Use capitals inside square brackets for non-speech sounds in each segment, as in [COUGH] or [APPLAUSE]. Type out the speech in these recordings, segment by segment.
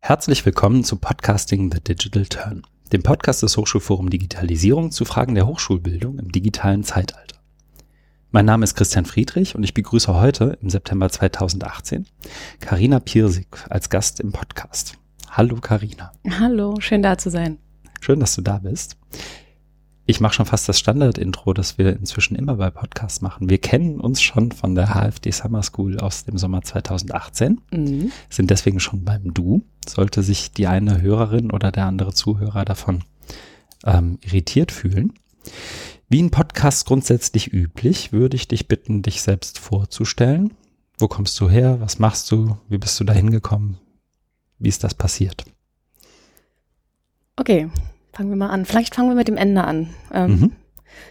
Herzlich willkommen zu Podcasting The Digital Turn, dem Podcast des Hochschulforum Digitalisierung zu Fragen der Hochschulbildung im digitalen Zeitalter. Mein Name ist Christian Friedrich und ich begrüße heute im September 2018 Karina Pirsig als Gast im Podcast. Hallo Karina. Hallo, schön da zu sein. Schön, dass du da bist. Ich mache schon fast das Standard-Intro, das wir inzwischen immer bei Podcasts machen. Wir kennen uns schon von der HFD Summer School aus dem Sommer 2018, mhm. sind deswegen schon beim Du. Sollte sich die eine Hörerin oder der andere Zuhörer davon ähm, irritiert fühlen. Wie ein Podcast grundsätzlich üblich, würde ich dich bitten, dich selbst vorzustellen. Wo kommst du her? Was machst du? Wie bist du da hingekommen? Wie ist das passiert? Okay, Fangen wir mal an. Vielleicht fangen wir mit dem Ende an. Ähm, mhm.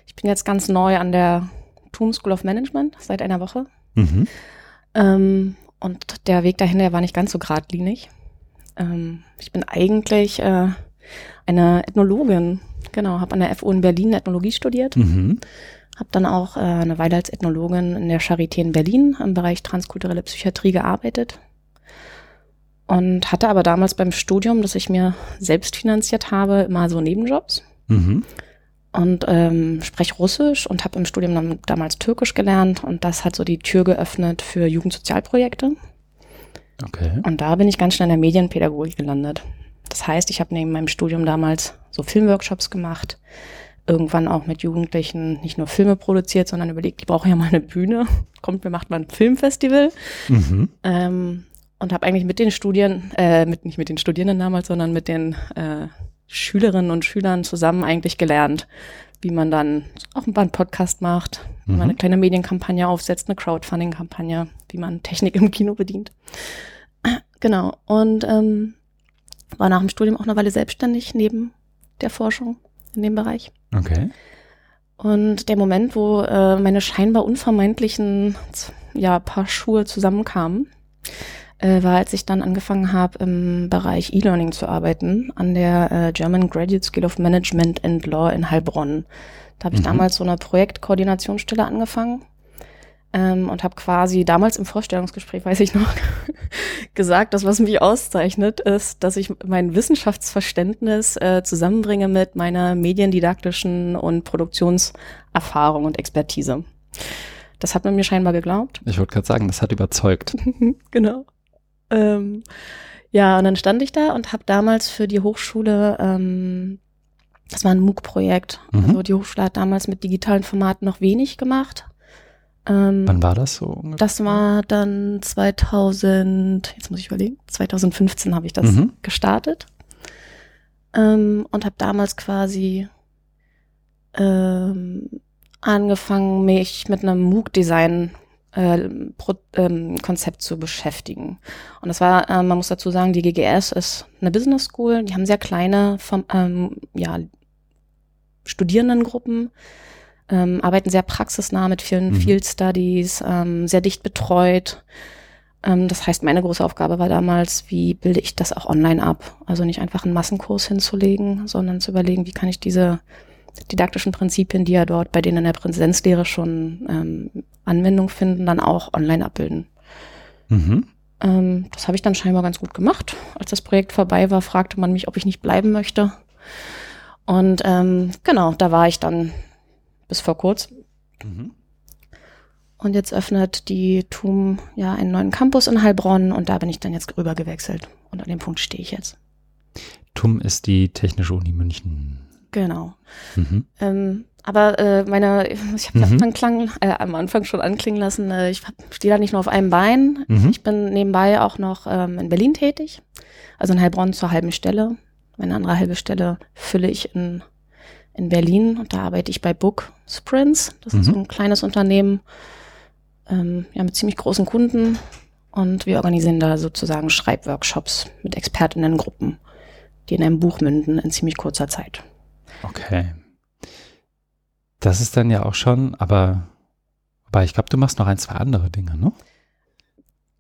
Ich bin jetzt ganz neu an der TUM School of Management seit einer Woche. Mhm. Ähm, und der Weg dahin, der war nicht ganz so geradlinig. Ähm, ich bin eigentlich äh, eine Ethnologin. Genau, habe an der FU in Berlin Ethnologie studiert. Mhm. Habe dann auch äh, eine Weile als Ethnologin in der Charité in Berlin im Bereich transkulturelle Psychiatrie gearbeitet und hatte aber damals beim Studium, das ich mir selbst finanziert habe, immer so Nebenjobs. Mhm. Und ähm, spreche Russisch und habe im Studium dann damals Türkisch gelernt und das hat so die Tür geöffnet für Jugendsozialprojekte. Okay. Und da bin ich ganz schnell in der Medienpädagogik gelandet. Das heißt, ich habe neben meinem Studium damals so Filmworkshops gemacht, irgendwann auch mit Jugendlichen nicht nur Filme produziert, sondern überlegt, die brauchen ja mal eine Bühne. [LAUGHS] Kommt, wir machen mal ein Filmfestival. Mhm. Ähm, und habe eigentlich mit den Studien, äh, mit, nicht mit den Studierenden damals, sondern mit den äh, Schülerinnen und Schülern zusammen eigentlich gelernt, wie man dann auch einen Podcast macht, wie mhm. man eine kleine Medienkampagne aufsetzt, eine Crowdfunding-Kampagne, wie man Technik im Kino bedient. Genau. Und ähm, war nach dem Studium auch eine Weile selbstständig neben der Forschung in dem Bereich. Okay. Und der Moment, wo äh, meine scheinbar unvermeidlichen ja, Paar Schuhe zusammenkamen, äh, war, als ich dann angefangen habe, im Bereich E-Learning zu arbeiten, an der äh, German Graduate School of Management and Law in Heilbronn. Da habe ich mhm. damals so eine Projektkoordinationsstelle angefangen ähm, und habe quasi damals im Vorstellungsgespräch, weiß ich noch, [LAUGHS] gesagt, dass was mich auszeichnet, ist, dass ich mein Wissenschaftsverständnis äh, zusammenbringe mit meiner mediendidaktischen und Produktionserfahrung und Expertise. Das hat man mir scheinbar geglaubt. Ich wollte gerade sagen, das hat überzeugt. [LAUGHS] genau. Ähm, ja, und dann stand ich da und habe damals für die Hochschule, ähm, das war ein MOOC-Projekt. Mhm. Also die Hochschule hat damals mit digitalen Formaten noch wenig gemacht. Ähm, Wann war das so? Ungefähr? Das war dann 2000, jetzt muss ich überlegen, 2015 habe ich das mhm. gestartet ähm, und habe damals quasi ähm, angefangen, mich mit einem MOOC-Design äh, Pro, ähm, Konzept zu beschäftigen. Und das war, äh, man muss dazu sagen, die GGS ist eine Business School, die haben sehr kleine vom, ähm, ja, Studierendengruppen, ähm, arbeiten sehr praxisnah mit vielen mhm. Field Studies, ähm, sehr dicht betreut. Ähm, das heißt, meine große Aufgabe war damals, wie bilde ich das auch online ab? Also nicht einfach einen Massenkurs hinzulegen, sondern zu überlegen, wie kann ich diese didaktischen Prinzipien, die ja dort bei denen in der Präsenzlehre schon ähm, Anwendung finden, dann auch online abbilden. Mhm. Ähm, das habe ich dann scheinbar ganz gut gemacht. Als das Projekt vorbei war, fragte man mich, ob ich nicht bleiben möchte. Und ähm, genau, da war ich dann bis vor kurzem. Mhm. Und jetzt öffnet die TUM ja einen neuen Campus in Heilbronn und da bin ich dann jetzt rüber gewechselt. Und an dem Punkt stehe ich jetzt. TUM ist die Technische Uni München. Genau. Mhm. Ähm, aber äh, meine, [LAUGHS] ich habe mhm. Anfang, äh, am Anfang schon anklingen lassen, äh, ich stehe da nicht nur auf einem Bein. Mhm. Ich bin nebenbei auch noch ähm, in Berlin tätig, also in Heilbronn zur halben Stelle. Meine andere halbe Stelle fülle ich in, in Berlin und da arbeite ich bei Book Sprints. Das ist so mhm. ein kleines Unternehmen ähm, ja, mit ziemlich großen Kunden und wir organisieren da sozusagen Schreibworkshops mit Expertinnengruppen, die in einem Buch münden in ziemlich kurzer Zeit. Okay. Das ist dann ja auch schon, aber, aber ich glaube, du machst noch ein, zwei andere Dinge, ne?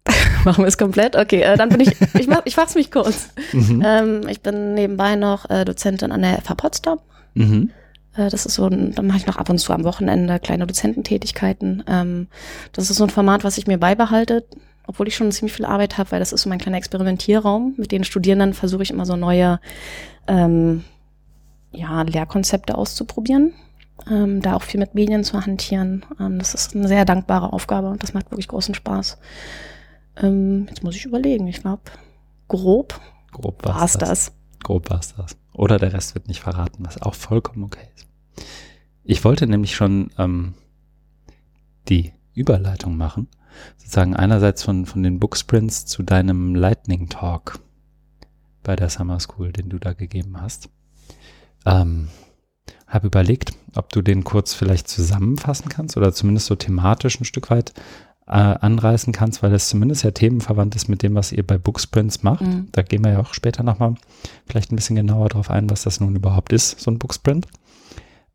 [LAUGHS] Machen wir es komplett? Okay, äh, dann bin ich, [LAUGHS] ich, mach, ich mach's mich kurz. Mhm. Ähm, ich bin nebenbei noch äh, Dozentin an der FH Potsdam. Mhm. Äh, das ist so ein, dann mache ich noch ab und zu am Wochenende kleine Dozententätigkeiten. Ähm, das ist so ein Format, was ich mir beibehalte, obwohl ich schon ziemlich viel Arbeit habe, weil das ist so mein kleiner Experimentierraum. Mit den Studierenden versuche ich immer so neue ähm, ja, Lehrkonzepte auszuprobieren. Ähm, da auch viel mit Medien zu hantieren. Ähm, das ist eine sehr dankbare Aufgabe und das macht wirklich großen Spaß. Ähm, jetzt muss ich überlegen. Ich glaube, grob, grob war es das. das. Grob war es das. Oder der Rest wird nicht verraten, was auch vollkommen okay ist. Ich wollte nämlich schon ähm, die Überleitung machen, sozusagen einerseits von, von den Booksprints zu deinem Lightning Talk bei der Summer School, den du da gegeben hast. Ähm, habe überlegt, ob du den kurz vielleicht zusammenfassen kannst oder zumindest so thematisch ein Stück weit äh, anreißen kannst, weil es zumindest ja themenverwandt ist mit dem, was ihr bei Booksprints macht. Mhm. Da gehen wir ja auch später nochmal vielleicht ein bisschen genauer drauf ein, was das nun überhaupt ist, so ein Booksprint.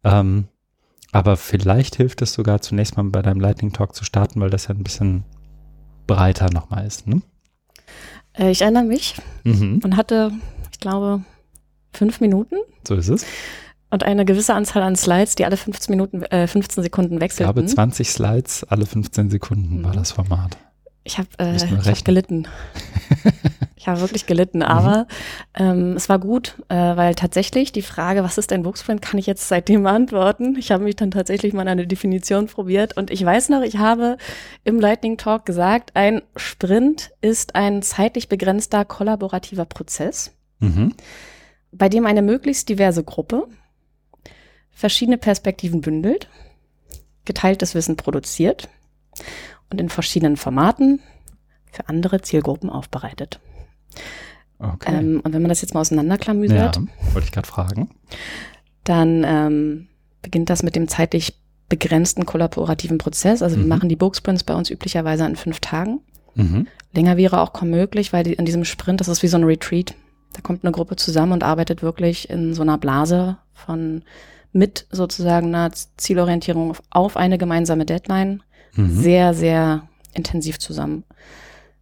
Ähm, aber vielleicht hilft es sogar zunächst mal bei deinem Lightning Talk zu starten, weil das ja ein bisschen breiter nochmal ist. Ne? Äh, ich erinnere mich mhm. und hatte, ich glaube, fünf Minuten. So ist es. Und eine gewisse Anzahl an Slides, die alle 15 Minuten, äh, 15 Sekunden wechselten. Ich habe 20 Slides, alle 15 Sekunden mhm. war das Format. Ich habe äh, hab gelitten. [LAUGHS] ich habe wirklich gelitten, aber mhm. ähm, es war gut, äh, weil tatsächlich die Frage, was ist ein Bookprint, kann ich jetzt seitdem beantworten. Ich habe mich dann tatsächlich mal eine Definition probiert und ich weiß noch, ich habe im Lightning Talk gesagt, ein Sprint ist ein zeitlich begrenzter kollaborativer Prozess, mhm. Bei dem eine möglichst diverse Gruppe verschiedene Perspektiven bündelt, geteiltes Wissen produziert und in verschiedenen Formaten für andere Zielgruppen aufbereitet. Okay. Ähm, und wenn man das jetzt mal auseinanderklamüsert, ja, wollte ich gerade fragen, dann ähm, beginnt das mit dem zeitlich begrenzten kollaborativen Prozess. Also mhm. wir machen die Booksprints bei uns üblicherweise in fünf Tagen. Mhm. Länger wäre auch kaum möglich, weil die, in diesem Sprint, das ist wie so ein Retreat. Da kommt eine Gruppe zusammen und arbeitet wirklich in so einer Blase von mit sozusagen einer Zielorientierung auf eine gemeinsame Deadline mhm. sehr, sehr intensiv zusammen.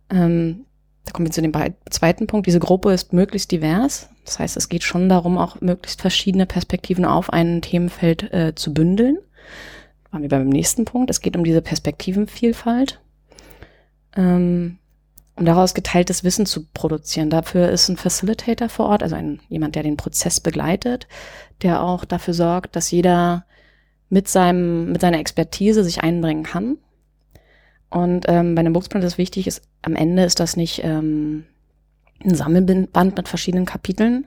Ähm, da kommen wir zu dem zweiten Punkt. Diese Gruppe ist möglichst divers. Das heißt, es geht schon darum, auch möglichst verschiedene Perspektiven auf ein Themenfeld äh, zu bündeln. Waren wir beim nächsten Punkt. Es geht um diese Perspektivenvielfalt. Ähm, um daraus geteiltes Wissen zu produzieren. Dafür ist ein Facilitator vor Ort, also ein, jemand, der den Prozess begleitet, der auch dafür sorgt, dass jeder mit seinem, mit seiner Expertise sich einbringen kann. Und ähm, bei einem Booksprint ist wichtig, ist, am Ende ist das nicht ähm, ein Sammelband mit verschiedenen Kapiteln,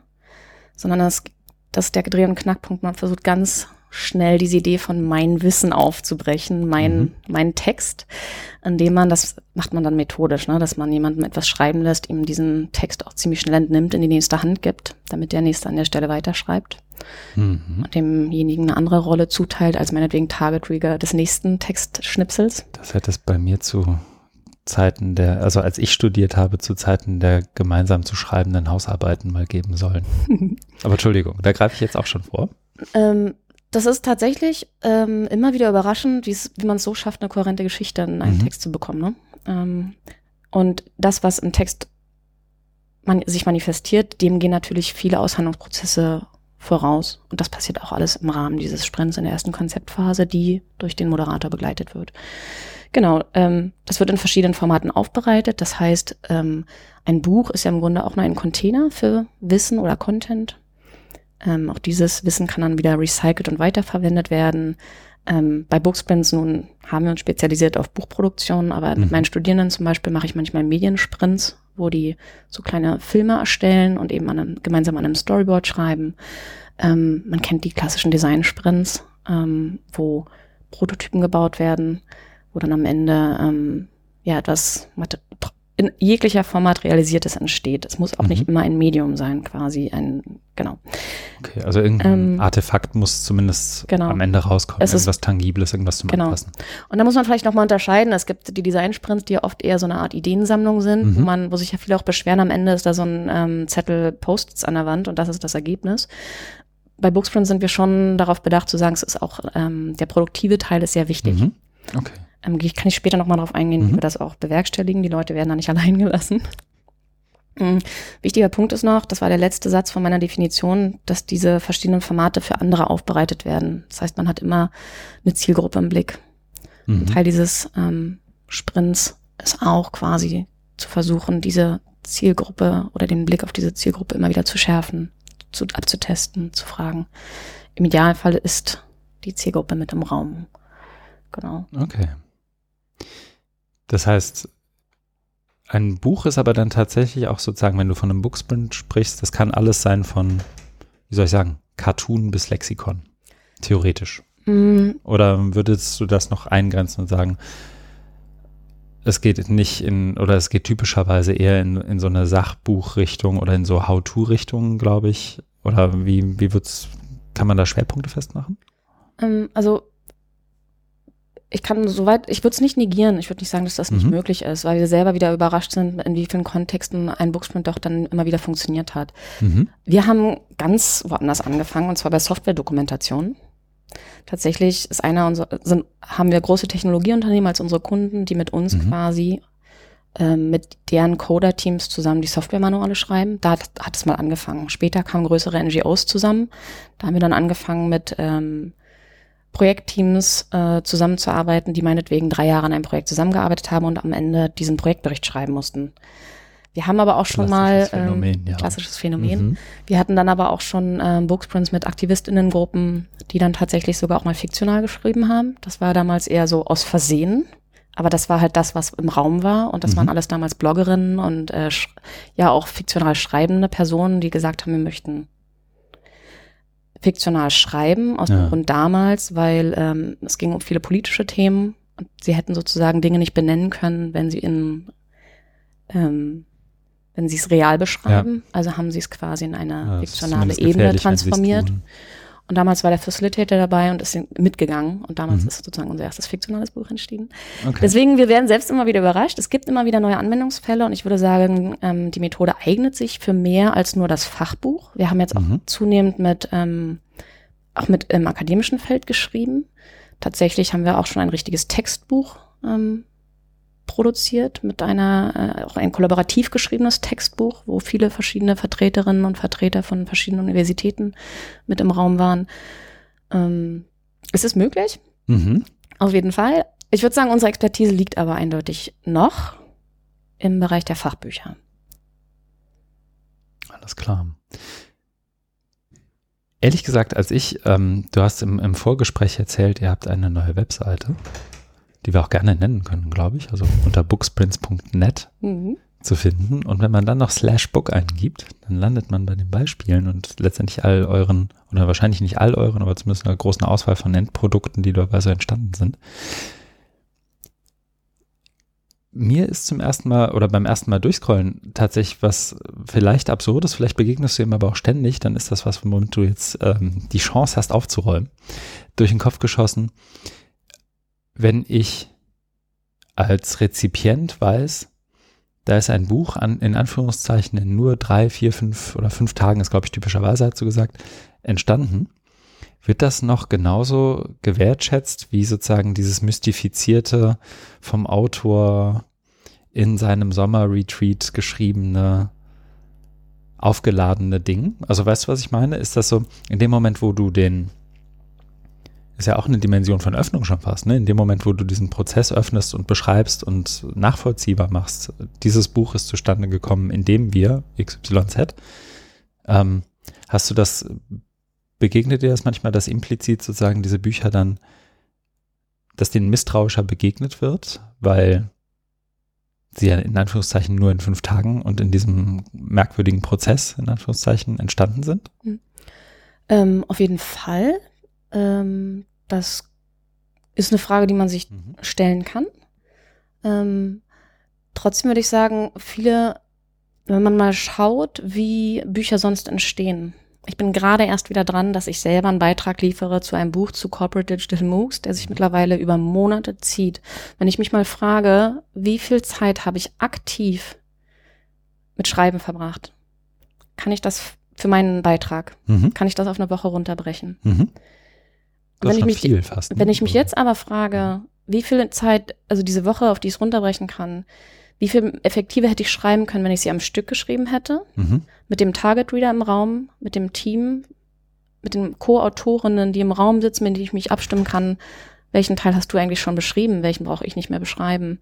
sondern das, das ist der Dreh- und Knackpunkt. Man versucht ganz schnell diese Idee von mein Wissen aufzubrechen, mein, mhm. mein Text, indem man, das macht man dann methodisch, ne, dass man jemandem etwas schreiben lässt, ihm diesen Text auch ziemlich schnell entnimmt, in die nächste Hand gibt, damit der nächste an der Stelle weiterschreibt. Mhm. Und demjenigen eine andere Rolle zuteilt, als meinetwegen Target Reader des nächsten Textschnipsels. Das hätte es bei mir zu Zeiten der, also als ich studiert habe, zu Zeiten der gemeinsam zu schreibenden Hausarbeiten mal geben sollen. [LAUGHS] Aber Entschuldigung, da greife ich jetzt auch schon vor. Ähm, das ist tatsächlich ähm, immer wieder überraschend, wie man es so schafft, eine kohärente Geschichte in einen mhm. Text zu bekommen. Ne? Ähm, und das, was im Text man, sich manifestiert, dem gehen natürlich viele Aushandlungsprozesse voraus. Und das passiert auch alles im Rahmen dieses Sprints in der ersten Konzeptphase, die durch den Moderator begleitet wird. Genau, ähm, das wird in verschiedenen Formaten aufbereitet. Das heißt, ähm, ein Buch ist ja im Grunde auch nur ein Container für Wissen oder Content. Ähm, auch dieses Wissen kann dann wieder recycelt und weiterverwendet werden. Ähm, bei Booksprints nun haben wir uns spezialisiert auf Buchproduktion, aber mhm. mit meinen Studierenden zum Beispiel mache ich manchmal Mediensprints, wo die so kleine Filme erstellen und eben an einem, gemeinsam an einem Storyboard schreiben. Ähm, man kennt die klassischen Design-Sprints, ähm, wo Prototypen gebaut werden, wo dann am Ende ähm, ja etwas in jeglicher Form materialisiertes entsteht. Es muss auch mhm. nicht immer ein Medium sein, quasi ein, genau. Okay, also irgendein ähm, Artefakt muss zumindest genau. am Ende rauskommen, es irgendwas Tangibles, irgendwas zum genau. Anfassen. Und da muss man vielleicht nochmal unterscheiden. Es gibt die Design-Sprints, die ja oft eher so eine Art Ideensammlung sind, mhm. wo man, wo sich ja viele auch beschweren, am Ende ist da so ein ähm, Zettel Posts an der Wand und das ist das Ergebnis. Bei Booksprint sind wir schon darauf bedacht zu sagen, es ist auch, ähm, der produktive Teil ist sehr wichtig. Mhm. Okay. Ähm, kann ich später nochmal drauf eingehen, mhm. wie wir das auch bewerkstelligen. Die Leute werden da nicht [LAUGHS] allein gelassen. Mhm. Wichtiger Punkt ist noch, das war der letzte Satz von meiner Definition, dass diese verschiedenen Formate für andere aufbereitet werden. Das heißt, man hat immer eine Zielgruppe im Blick. Mhm. Teil dieses ähm, Sprints ist auch quasi zu versuchen, diese Zielgruppe oder den Blick auf diese Zielgruppe immer wieder zu schärfen, zu, abzutesten, zu fragen. Im Idealfall ist die Zielgruppe mit im Raum. Genau. Okay. Das heißt, ein Buch ist aber dann tatsächlich auch sozusagen, wenn du von einem Booksprint sprichst, das kann alles sein von, wie soll ich sagen, Cartoon bis Lexikon. Theoretisch. Mm. Oder würdest du das noch eingrenzen und sagen, es geht nicht in, oder es geht typischerweise eher in, in so eine Sachbuchrichtung oder in so How-To-Richtung, glaube ich. Oder wie, wie wird's, kann man da Schwerpunkte festmachen? Ähm, also ich kann soweit, ich würde es nicht negieren, ich würde nicht sagen, dass das nicht mhm. möglich ist, weil wir selber wieder überrascht sind, in wie vielen Kontexten ein Booksprint doch dann immer wieder funktioniert hat. Mhm. Wir haben ganz woanders angefangen, und zwar bei Software-Dokumentation. Tatsächlich ist einer unserer, sind, haben wir große Technologieunternehmen als unsere Kunden, die mit uns mhm. quasi äh, mit deren Coder-Teams zusammen die Software-Manuale schreiben. Da hat, hat, es mal angefangen. Später kamen größere NGOs zusammen. Da haben wir dann angefangen mit ähm, Projektteams äh, zusammenzuarbeiten, die meinetwegen drei Jahre an einem Projekt zusammengearbeitet haben und am Ende diesen Projektbericht schreiben mussten. Wir haben aber auch schon mal ähm, Phänomen, ja. klassisches Phänomen. Mhm. Wir hatten dann aber auch schon ähm, Booksprints mit Aktivistinnengruppen, die dann tatsächlich sogar auch mal fiktional geschrieben haben. Das war damals eher so aus Versehen. Aber das war halt das, was im Raum war. Und das mhm. waren alles damals Bloggerinnen und äh, ja auch fiktional schreibende Personen, die gesagt haben, wir möchten fiktional schreiben, aus ja. dem Grund damals, weil ähm, es ging um viele politische Themen und sie hätten sozusagen Dinge nicht benennen können, wenn sie in ähm, wenn sie es real beschreiben. Ja. Also haben sie es quasi in eine ja, fiktionale Ebene transformiert. Und damals war der Facilitator dabei und ist mitgegangen. Und damals mhm. ist sozusagen unser erstes fiktionales Buch entstanden. Okay. Deswegen, wir werden selbst immer wieder überrascht. Es gibt immer wieder neue Anwendungsfälle und ich würde sagen, ähm, die Methode eignet sich für mehr als nur das Fachbuch. Wir haben jetzt auch mhm. zunehmend mit, ähm, auch mit im akademischen Feld geschrieben. Tatsächlich haben wir auch schon ein richtiges Textbuch ähm, produziert mit einer, äh, auch ein kollaborativ geschriebenes Textbuch, wo viele verschiedene Vertreterinnen und Vertreter von verschiedenen Universitäten mit im Raum waren. Ähm, ist es möglich? Mhm. Auf jeden Fall. Ich würde sagen, unsere Expertise liegt aber eindeutig noch im Bereich der Fachbücher. Alles klar. Ehrlich gesagt, als ich, ähm, du hast im, im Vorgespräch erzählt, ihr habt eine neue Webseite die wir auch gerne nennen können, glaube ich, also unter booksprints.net mhm. zu finden. Und wenn man dann noch slash book eingibt, dann landet man bei den Beispielen und letztendlich all euren, oder wahrscheinlich nicht all euren, aber zumindest einer großen Auswahl von Endprodukten, die dabei so entstanden sind. Mir ist zum ersten Mal oder beim ersten Mal durchscrollen tatsächlich was vielleicht absurdes, vielleicht begegnest du ihm aber auch ständig, dann ist das was, womit du jetzt ähm, die Chance hast aufzuräumen, durch den Kopf geschossen wenn ich als Rezipient weiß, da ist ein Buch an, in Anführungszeichen in nur drei, vier, fünf oder fünf Tagen, ist glaube ich typischerweise, so gesagt, entstanden, wird das noch genauso gewertschätzt wie sozusagen dieses mystifizierte vom Autor in seinem Sommerretreat geschriebene aufgeladene Ding? Also weißt du, was ich meine? Ist das so, in dem Moment, wo du den ist ja auch eine Dimension von Öffnung schon fast. Ne? In dem Moment, wo du diesen Prozess öffnest und beschreibst und nachvollziehbar machst, dieses Buch ist zustande gekommen, indem wir XYZ. Ähm, hast du das, begegnet dir das manchmal, dass implizit sozusagen diese Bücher dann, dass denen misstrauischer begegnet wird, weil sie ja in Anführungszeichen nur in fünf Tagen und in diesem merkwürdigen Prozess in Anführungszeichen entstanden sind? Mhm. Ähm, auf jeden Fall. Ähm, das ist eine Frage, die man sich mhm. stellen kann. Ähm, trotzdem würde ich sagen, viele, wenn man mal schaut, wie Bücher sonst entstehen. Ich bin gerade erst wieder dran, dass ich selber einen Beitrag liefere zu einem Buch zu Corporate Digital Moves, der sich mhm. mittlerweile über Monate zieht. Wenn ich mich mal frage, wie viel Zeit habe ich aktiv mit Schreiben verbracht? Kann ich das für meinen Beitrag, mhm. kann ich das auf eine Woche runterbrechen? Mhm wenn ich mich, viel fast. Ne? Wenn ich mich jetzt aber frage, wie viel Zeit, also diese Woche, auf die ich es runterbrechen kann, wie viel effektiver hätte ich schreiben können, wenn ich sie am Stück geschrieben hätte, mhm. mit dem Target Reader im Raum, mit dem Team, mit den Co-Autorinnen, die im Raum sitzen, mit denen ich mich abstimmen kann, welchen Teil hast du eigentlich schon beschrieben, welchen brauche ich nicht mehr beschreiben,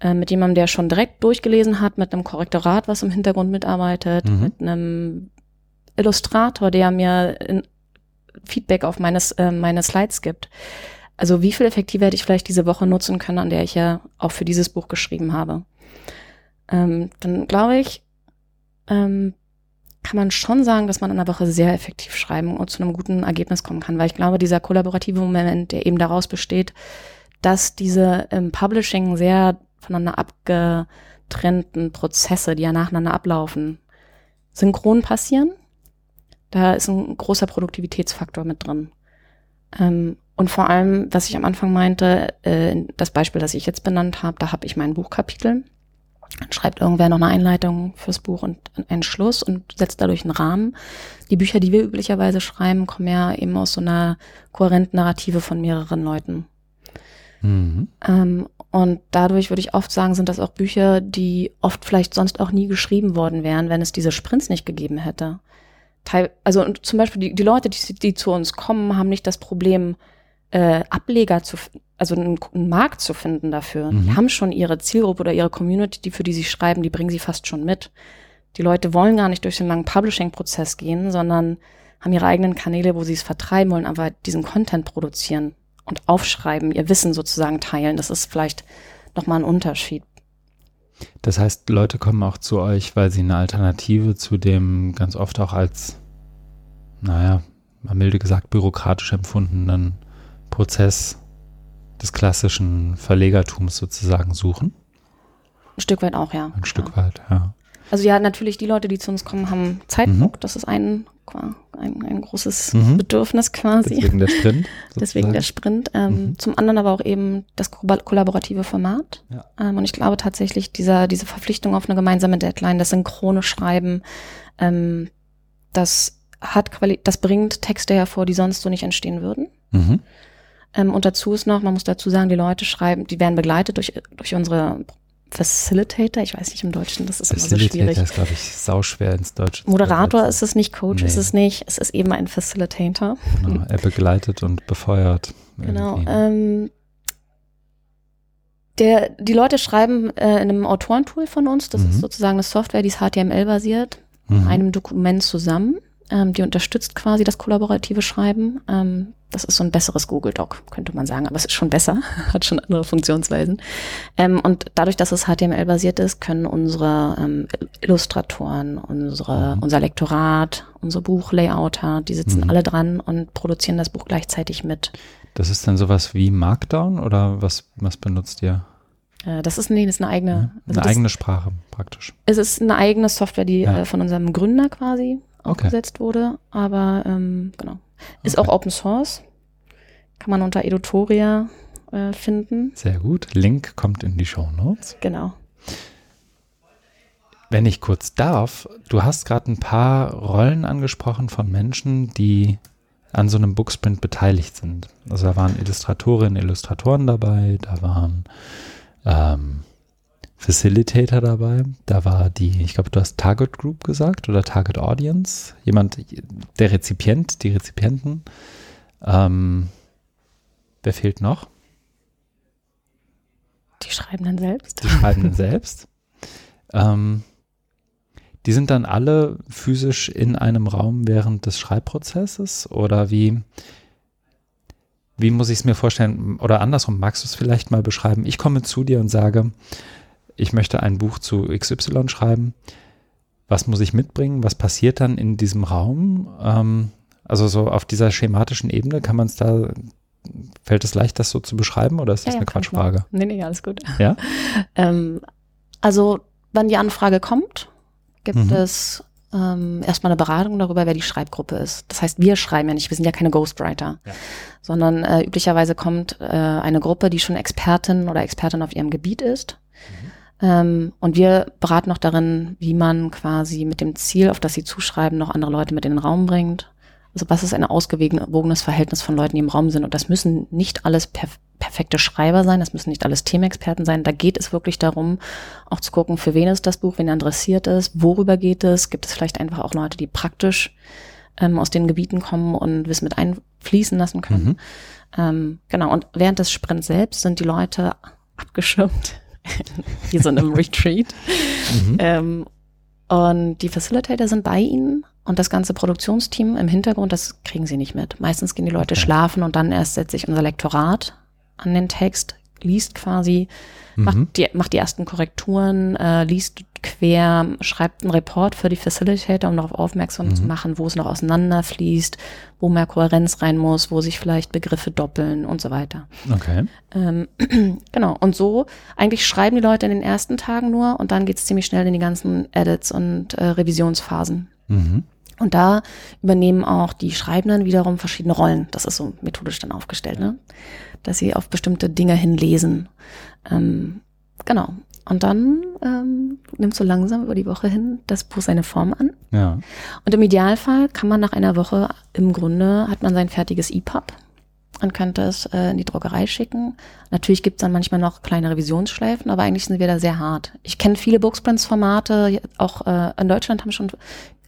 äh, mit jemandem, der schon direkt durchgelesen hat, mit einem Korrektorat, was im Hintergrund mitarbeitet, mhm. mit einem Illustrator, der mir Feedback auf meines, äh, meine Slides gibt. Also wie viel effektiver hätte ich vielleicht diese Woche nutzen können, an der ich ja auch für dieses Buch geschrieben habe. Ähm, dann glaube ich, ähm, kann man schon sagen, dass man in einer Woche sehr effektiv schreiben und zu einem guten Ergebnis kommen kann, weil ich glaube, dieser kollaborative Moment, der eben daraus besteht, dass diese im Publishing sehr voneinander abgetrennten Prozesse, die ja nacheinander ablaufen, synchron passieren. Da ist ein großer Produktivitätsfaktor mit drin. Ähm, und vor allem, was ich am Anfang meinte, äh, das Beispiel, das ich jetzt benannt habe, da habe ich mein Buchkapitel. Dann schreibt irgendwer noch eine Einleitung fürs Buch und einen Schluss und setzt dadurch einen Rahmen. Die Bücher, die wir üblicherweise schreiben, kommen ja eben aus so einer kohärenten Narrative von mehreren Leuten. Mhm. Ähm, und dadurch würde ich oft sagen, sind das auch Bücher, die oft vielleicht sonst auch nie geschrieben worden wären, wenn es diese Sprints nicht gegeben hätte. Also und zum Beispiel die, die Leute, die, die zu uns kommen, haben nicht das Problem, äh, Ableger zu, also einen, einen, Markt zu finden dafür. Mhm. Die haben schon ihre Zielgruppe oder ihre Community, die für die sie schreiben, die bringen sie fast schon mit. Die Leute wollen gar nicht durch den langen Publishing-Prozess gehen, sondern haben ihre eigenen Kanäle, wo sie es vertreiben wollen, aber diesen Content produzieren und aufschreiben, ihr Wissen sozusagen teilen. Das ist vielleicht nochmal ein Unterschied. Das heißt, Leute kommen auch zu euch, weil sie eine Alternative zu dem ganz oft auch als, naja, mal milde gesagt, bürokratisch empfundenen Prozess des klassischen Verlegertums sozusagen suchen? Ein Stück weit auch, ja. Ein Stück ja. weit, ja. Also ja, natürlich die Leute, die zu uns kommen, haben Zeitdruck. Mhm. Das ist ein, ein, ein großes mhm. Bedürfnis quasi. Deswegen der Sprint. [LAUGHS] Deswegen der Sprint. Ähm, mhm. Zum anderen aber auch eben das kollaborative Format. Ja. Ähm, und ich glaube tatsächlich, dieser, diese Verpflichtung auf eine gemeinsame Deadline, das synchrone Schreiben, ähm, das hat Quali das bringt Texte hervor, die sonst so nicht entstehen würden. Mhm. Ähm, und dazu ist noch, man muss dazu sagen, die Leute schreiben, die werden begleitet durch, durch unsere Facilitator, ich weiß nicht im Deutschen, das ist immer so schwierig. Facilitator ist, glaube ich, sauschwer ins Deutsche. Moderator ist es nicht, Coach nee. ist es nicht, es ist eben ein Facilitator. Genau, er begleitet und befeuert. Genau. Ähm, der, die Leute schreiben äh, in einem Autorentool von uns, das mhm. ist sozusagen eine Software, die ist HTML-basiert, mhm. einem Dokument zusammen. Ähm, die unterstützt quasi das kollaborative Schreiben. Ähm, das ist so ein besseres Google Doc, könnte man sagen, aber es ist schon besser, [LAUGHS] hat schon andere Funktionsweisen. Ähm, und dadurch, dass es HTML-basiert ist, können unsere ähm, Illustratoren, unsere, mhm. unser Lektorat, unsere Buchlayouter, die sitzen mhm. alle dran und produzieren das Buch gleichzeitig mit. Das ist dann sowas wie Markdown oder was, was benutzt ihr? Äh, das ist, nee, das ist eine eigene. Also eine eigene Sprache praktisch. Es ist eine eigene Software, die ja. äh, von unserem Gründer quasi aufgesetzt okay. wurde. Aber ähm, genau. Ist okay. auch Open Source. Kann man unter Edutoria äh, finden. Sehr gut. Link kommt in die Show Notes. Genau. Wenn ich kurz darf, du hast gerade ein paar Rollen angesprochen von Menschen, die an so einem Booksprint beteiligt sind. Also da waren Illustratorinnen, Illustratoren dabei, da waren ähm, Facilitator dabei. Da war die, ich glaube, du hast Target Group gesagt oder Target Audience. Jemand, der Rezipient, die Rezipienten. Ähm, wer fehlt noch? Die Schreibenden selbst. Die Schreibenden selbst. [LAUGHS] Ähm, die sind dann alle physisch in einem Raum während des Schreibprozesses oder wie, wie muss ich es mir vorstellen? Oder andersrum, magst du es vielleicht mal beschreiben? Ich komme zu dir und sage, ich möchte ein Buch zu XY schreiben. Was muss ich mitbringen? Was passiert dann in diesem Raum? Ähm, also so auf dieser schematischen Ebene kann man es da, fällt es leicht, das so zu beschreiben oder ist das ja, eine ja, Quatschfrage? Nee, nee, alles gut. Ja? [LAUGHS] ähm, also, wenn die Anfrage kommt, gibt mhm. es ähm, erstmal eine Beratung darüber, wer die Schreibgruppe ist. Das heißt, wir schreiben ja nicht, wir sind ja keine Ghostwriter, ja. sondern äh, üblicherweise kommt äh, eine Gruppe, die schon Expertin oder Expertin auf ihrem Gebiet ist. Mhm. Ähm, und wir beraten noch darin, wie man quasi mit dem Ziel, auf das sie zuschreiben, noch andere Leute mit in den Raum bringt. Also was ist ein ausgewogenes Verhältnis von Leuten, die im Raum sind? Und das müssen nicht alles perf perfekte Schreiber sein, das müssen nicht alles Themenexperten sein. Da geht es wirklich darum, auch zu gucken, für wen ist das Buch, wen interessiert ist, worüber geht es, gibt es vielleicht einfach auch Leute, die praktisch ähm, aus den Gebieten kommen und Wissen mit einfließen lassen können. Mhm. Ähm, genau, und während des Sprints selbst sind die Leute abgeschirmt, wie so in einem [LAUGHS] Retreat. Mhm. Ähm, und die Facilitator sind bei ihnen und das ganze Produktionsteam im Hintergrund, das kriegen sie nicht mit. Meistens gehen die Leute okay. schlafen und dann erst setzt sich unser Lektorat an den Text, liest quasi, mhm. macht, die, macht die ersten Korrekturen, äh, liest quer, schreibt einen Report für die Facilitator, um darauf aufmerksam mhm. zu machen, wo es noch auseinanderfließt, wo mehr Kohärenz rein muss, wo sich vielleicht Begriffe doppeln und so weiter. Okay. Ähm, [CLEARS THROAT] genau. Und so eigentlich schreiben die Leute in den ersten Tagen nur und dann geht es ziemlich schnell in die ganzen Edits und äh, Revisionsphasen. Mhm. Und da übernehmen auch die Schreibenden wiederum verschiedene Rollen. Das ist so methodisch dann aufgestellt, ne? Dass sie auf bestimmte Dinge hinlesen. Ähm, genau. Und dann ähm, nimmst du langsam über die Woche hin das Buch seine Form an. Ja. Und im Idealfall kann man nach einer Woche im Grunde hat man sein fertiges EPUB und könnte es äh, in die Druckerei schicken. Natürlich gibt es dann manchmal noch kleine Revisionsschleifen, aber eigentlich sind wir da sehr hart. Ich kenne viele Booksprints-Formate, auch äh, in Deutschland haben schon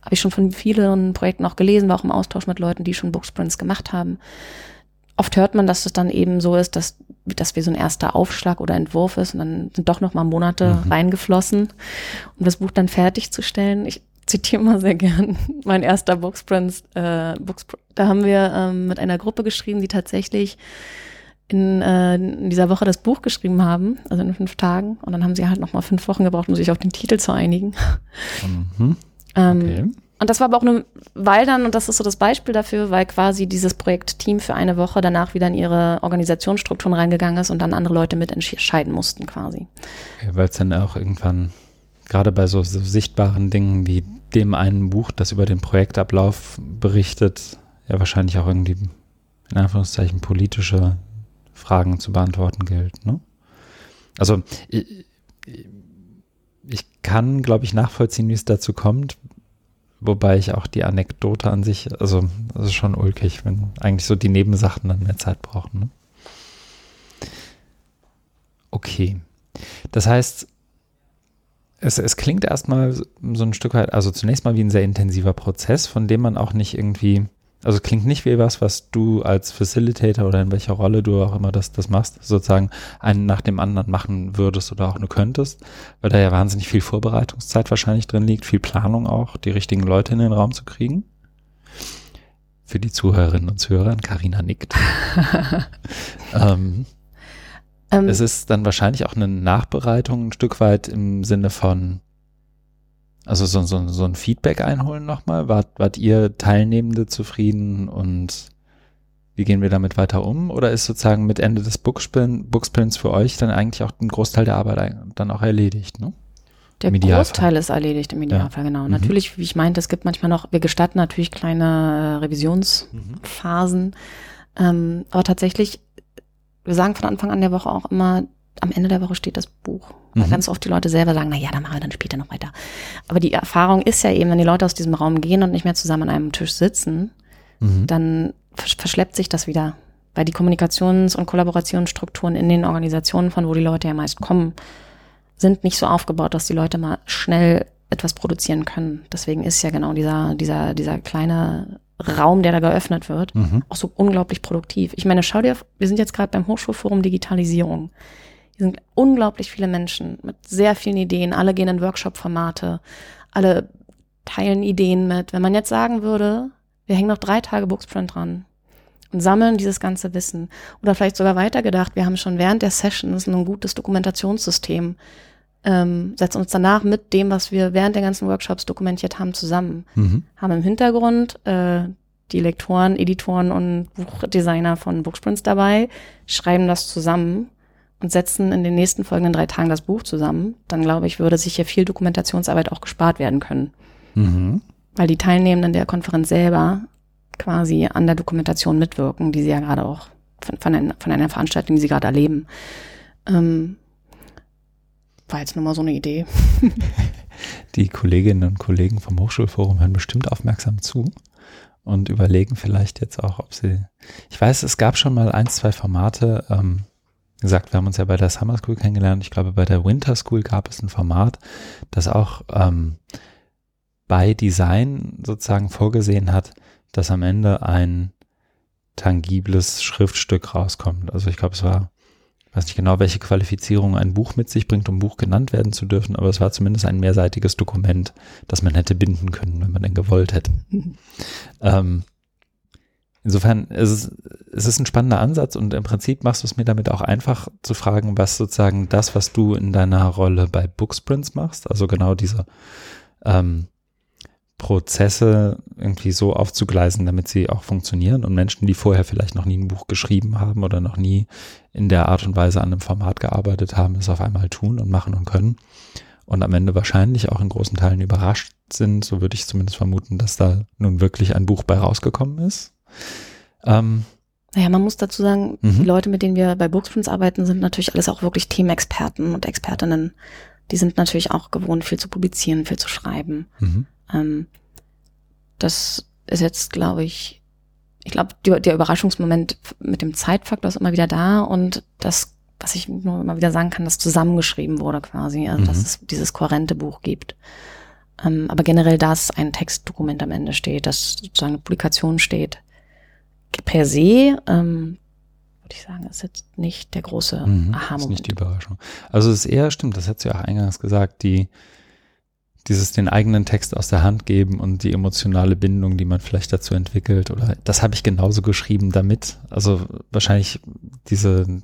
habe ich schon von vielen Projekten auch gelesen, war auch im Austausch mit Leuten, die schon Booksprints gemacht haben. Oft hört man, dass es dann eben so ist, dass, dass wir so ein erster Aufschlag oder Entwurf ist und dann sind doch noch mal Monate mhm. reingeflossen, um das Buch dann fertigzustellen. Ich zitiere mal sehr gern [LAUGHS] mein erster Booksprint. Äh, Booksprint. Da haben wir ähm, mit einer Gruppe geschrieben, die tatsächlich in, äh, in dieser Woche das Buch geschrieben haben, also in fünf Tagen. Und dann haben sie halt noch mal fünf Wochen gebraucht, um sich auf den Titel zu einigen. Mhm. Ähm, okay. Und das war aber auch nur, weil dann, und das ist so das Beispiel dafür, weil quasi dieses Projektteam für eine Woche danach wieder in ihre Organisationsstrukturen reingegangen ist und dann andere Leute mitentscheiden mussten quasi. Okay, weil es dann auch irgendwann, gerade bei so, so sichtbaren Dingen wie dem einen Buch, das über den Projektablauf berichtet, ja wahrscheinlich auch irgendwie in Anführungszeichen politische Fragen zu beantworten gilt. Ne? Also ich, ich kann, glaube ich, nachvollziehen, wie es dazu kommt. Wobei ich auch die Anekdote an sich, also das ist schon ulkig, wenn eigentlich so die Nebensachen dann mehr Zeit brauchen. Ne? Okay. Das heißt, es, es klingt erstmal so ein Stück weit, also zunächst mal wie ein sehr intensiver Prozess, von dem man auch nicht irgendwie also klingt nicht wie was, was du als Facilitator oder in welcher Rolle du auch immer das, das machst, sozusagen einen nach dem anderen machen würdest oder auch nur könntest, weil da ja wahnsinnig viel Vorbereitungszeit wahrscheinlich drin liegt, viel Planung auch, die richtigen Leute in den Raum zu kriegen. Für die Zuhörerinnen und Zuhörer, Karina nickt. [LAUGHS] ähm, ähm, es ist dann wahrscheinlich auch eine Nachbereitung ein Stück weit im Sinne von also so, so, so ein Feedback einholen nochmal. Wart, wart ihr Teilnehmende zufrieden und wie gehen wir damit weiter um? Oder ist sozusagen mit Ende des Booksprints für euch dann eigentlich auch ein Großteil der Arbeit dann auch erledigt, ne? Der Großteil ist erledigt im Idealfall, ja. genau. Mhm. Natürlich, wie ich meinte, es gibt manchmal noch, wir gestatten natürlich kleine äh, Revisionsphasen. Mhm. Ähm, aber tatsächlich, wir sagen von Anfang an der Woche auch immer, am Ende der Woche steht das Buch. Weil mhm. ganz oft die Leute selber sagen, na ja, dann machen wir dann später noch weiter. Aber die Erfahrung ist ja eben, wenn die Leute aus diesem Raum gehen und nicht mehr zusammen an einem Tisch sitzen, mhm. dann verschleppt sich das wieder. Weil die Kommunikations- und Kollaborationsstrukturen in den Organisationen, von wo die Leute ja meist kommen, sind nicht so aufgebaut, dass die Leute mal schnell etwas produzieren können. Deswegen ist ja genau dieser, dieser, dieser kleine Raum, der da geöffnet wird, mhm. auch so unglaublich produktiv. Ich meine, schau dir, wir sind jetzt gerade beim Hochschulforum Digitalisierung. Sind unglaublich viele Menschen mit sehr vielen Ideen. Alle gehen in Workshop-Formate. Alle teilen Ideen mit. Wenn man jetzt sagen würde, wir hängen noch drei Tage Booksprint dran und sammeln dieses ganze Wissen. Oder vielleicht sogar weitergedacht, wir haben schon während der Sessions ein gutes Dokumentationssystem. Ähm, setzen uns danach mit dem, was wir während der ganzen Workshops dokumentiert haben, zusammen. Mhm. Haben im Hintergrund äh, die Lektoren, Editoren und Buchdesigner von Booksprints dabei, schreiben das zusammen und setzen in den nächsten folgenden drei Tagen das Buch zusammen, dann glaube ich, würde sich hier viel Dokumentationsarbeit auch gespart werden können. Mhm. Weil die Teilnehmenden der Konferenz selber quasi an der Dokumentation mitwirken, die sie ja gerade auch von, von, einer, von einer Veranstaltung, die sie gerade erleben. Ähm, war jetzt nur mal so eine Idee. [LAUGHS] Die Kolleginnen und Kollegen vom Hochschulforum hören bestimmt aufmerksam zu und überlegen vielleicht jetzt auch, ob sie. Ich weiß, es gab schon mal ein, zwei Formate, ähm, gesagt, wir haben uns ja bei der Summer School kennengelernt. Ich glaube, bei der Winter School gab es ein Format, das auch ähm, bei Design sozusagen vorgesehen hat, dass am Ende ein tangibles Schriftstück rauskommt. Also ich glaube, es war, ich weiß nicht genau, welche Qualifizierung ein Buch mit sich bringt, um Buch genannt werden zu dürfen, aber es war zumindest ein mehrseitiges Dokument, das man hätte binden können, wenn man denn gewollt hätte. [LAUGHS] ähm, insofern ist es, es ist ein spannender Ansatz und im Prinzip machst du es mir damit auch einfach zu fragen, was sozusagen das, was du in deiner Rolle bei Booksprints machst, also genau diese ähm, Prozesse irgendwie so aufzugleisen, damit sie auch funktionieren und Menschen, die vorher vielleicht noch nie ein Buch geschrieben haben oder noch nie in der Art und Weise an einem Format gearbeitet haben, es auf einmal tun und machen und können und am Ende wahrscheinlich auch in großen Teilen überrascht sind, so würde ich zumindest vermuten, dass da nun wirklich ein Buch bei rausgekommen ist. Ähm, naja, man muss dazu sagen, mhm. die Leute, mit denen wir bei Booksprints arbeiten, sind natürlich alles auch wirklich Themenexperten und Expertinnen. Die sind natürlich auch gewohnt, viel zu publizieren, viel zu schreiben. Mhm. Ähm, das ist jetzt, glaube ich, ich glaube, der Überraschungsmoment mit dem Zeitfaktor ist immer wieder da und das, was ich nur immer wieder sagen kann, das zusammengeschrieben wurde quasi, also mhm. dass es dieses kohärente Buch gibt. Ähm, aber generell, dass ein Textdokument am Ende steht, dass sozusagen eine Publikation steht, per se, ähm, würde ich sagen, ist jetzt nicht der große mhm, Aha-Moment. Ist nicht die Überraschung. Also es ist eher, stimmt, das hättest du ja auch eingangs gesagt, die dieses den eigenen Text aus der Hand geben und die emotionale Bindung, die man vielleicht dazu entwickelt oder das habe ich genauso geschrieben damit. Also wahrscheinlich diese,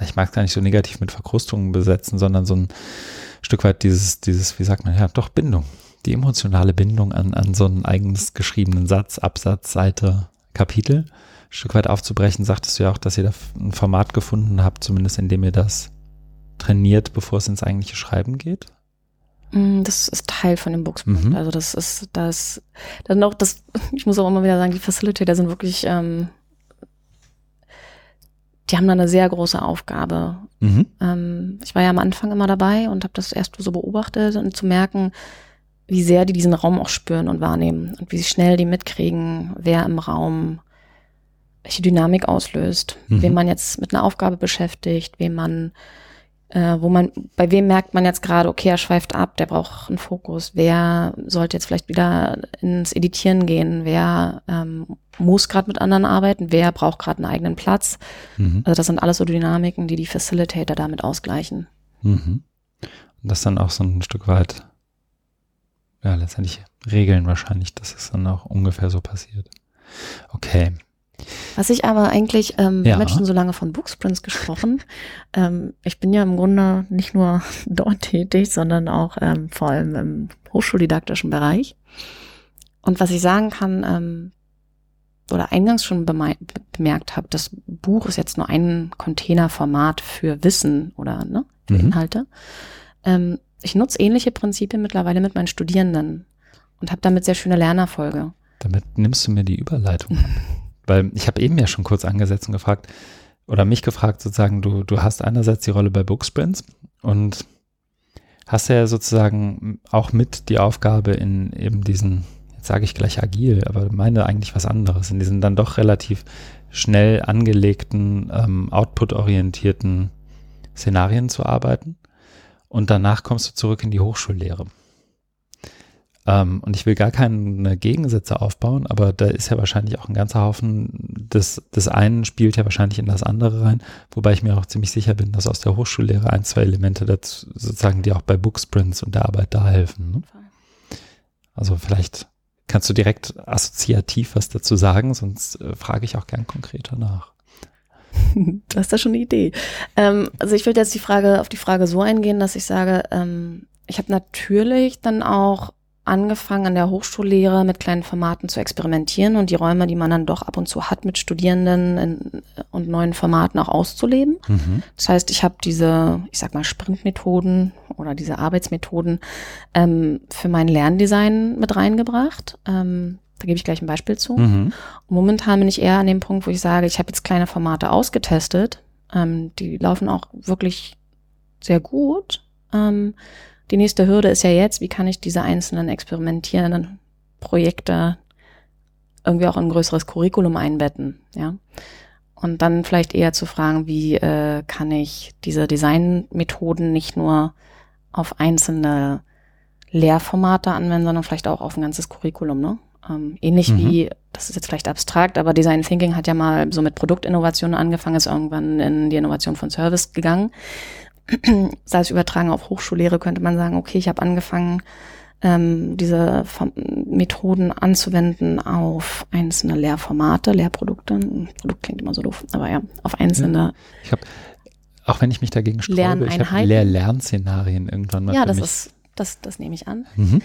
ich mag es gar nicht so negativ mit Verkrustungen besetzen, sondern so ein Stück weit dieses, dieses, wie sagt man, ja, doch Bindung. Die emotionale Bindung an, an so einen eigenes geschriebenen Satz, Absatz, Seite, Kapitel, ein Stück weit aufzubrechen, sagtest du ja auch, dass ihr da ein Format gefunden habt, zumindest indem ihr das trainiert, bevor es ins eigentliche Schreiben geht. Mm, das ist Teil von dem Booksport. Mhm. Also das ist das dann auch das. [LAUGHS] Ich muss auch immer wieder sagen, die Facilitator sind wirklich. Ähm, die haben da eine sehr große Aufgabe. Mhm. Ähm, ich war ja am Anfang immer dabei und habe das erst so beobachtet und zu merken, wie sehr die diesen Raum auch spüren und wahrnehmen und wie schnell die mitkriegen, wer im Raum welche Dynamik auslöst, mhm. wen man jetzt mit einer Aufgabe beschäftigt, wem man äh, wo man, bei wem merkt man jetzt gerade, okay, er schweift ab, der braucht einen Fokus, wer sollte jetzt vielleicht wieder ins Editieren gehen, wer ähm, muss gerade mit anderen arbeiten, wer braucht gerade einen eigenen Platz. Mhm. Also das sind alles so Dynamiken, die die Facilitator damit ausgleichen. Mhm. Und das dann auch so ein Stück weit, ja, letztendlich regeln wahrscheinlich, dass es dann auch ungefähr so passiert. Okay. Was ich aber eigentlich, ähm, ja. wir haben jetzt schon so lange von Booksprints gesprochen. [LAUGHS] ähm, ich bin ja im Grunde nicht nur [LAUGHS] dort tätig, sondern auch ähm, vor allem im hochschuldidaktischen Bereich. Und was ich sagen kann, ähm, oder eingangs schon bemerkt habe, das Buch ist jetzt nur ein Containerformat für Wissen oder ne, für mhm. Inhalte. Ähm, ich nutze ähnliche Prinzipien mittlerweile mit meinen Studierenden und habe damit sehr schöne Lernerfolge. Damit nimmst du mir die Überleitung. [LAUGHS] Weil ich habe eben ja schon kurz angesetzt und gefragt, oder mich gefragt sozusagen, du, du hast einerseits die Rolle bei Booksprints und hast ja sozusagen auch mit die Aufgabe in eben diesen, jetzt sage ich gleich agil, aber meine eigentlich was anderes, in diesen dann doch relativ schnell angelegten, ähm, output-orientierten Szenarien zu arbeiten. Und danach kommst du zurück in die Hochschullehre. Ähm, und ich will gar keine Gegensätze aufbauen, aber da ist ja wahrscheinlich auch ein ganzer Haufen des, des einen spielt ja wahrscheinlich in das andere rein, wobei ich mir auch ziemlich sicher bin, dass aus der Hochschullehre ein, zwei Elemente dazu sozusagen, die auch bei Booksprints und der Arbeit da helfen. Ne? Also vielleicht kannst du direkt assoziativ was dazu sagen, sonst äh, frage ich auch gern konkreter nach. [LAUGHS] Du hast da schon eine Idee. Ähm, also ich würde jetzt die Frage auf die Frage so eingehen, dass ich sage, ähm, ich habe natürlich dann auch angefangen an der Hochschullehre mit kleinen Formaten zu experimentieren und die Räume, die man dann doch ab und zu hat mit Studierenden in, und neuen Formaten auch auszuleben. Mhm. Das heißt, ich habe diese, ich sag mal, Sprintmethoden oder diese Arbeitsmethoden ähm, für mein Lerndesign mit reingebracht. Ähm, da gebe ich gleich ein Beispiel zu. Mhm. momentan bin ich eher an dem Punkt, wo ich sage, ich habe jetzt kleine Formate ausgetestet. Ähm, die laufen auch wirklich sehr gut. Ähm, die nächste Hürde ist ja jetzt, wie kann ich diese einzelnen experimentierenden Projekte irgendwie auch in ein größeres Curriculum einbetten, ja. Und dann vielleicht eher zu fragen, wie äh, kann ich diese Designmethoden nicht nur auf einzelne Lehrformate anwenden, sondern vielleicht auch auf ein ganzes Curriculum, ne? Ähm, ähnlich mhm. wie, das ist jetzt vielleicht abstrakt, aber Design Thinking hat ja mal so mit Produktinnovationen angefangen, ist irgendwann in die Innovation von Service gegangen. [CLEARS THROAT] Sei es übertragen auf Hochschullehre, könnte man sagen, okay, ich habe angefangen, ähm, diese Methoden anzuwenden auf einzelne Lehrformate, Lehrprodukte. Produkt klingt immer so doof, aber ja, auf einzelne. Ja, ich habe, auch wenn ich mich dagegen sträube, ich habe Lehr-Lernszenarien irgendwann mal. Ja, das ist, das, das nehme ich an. Mhm.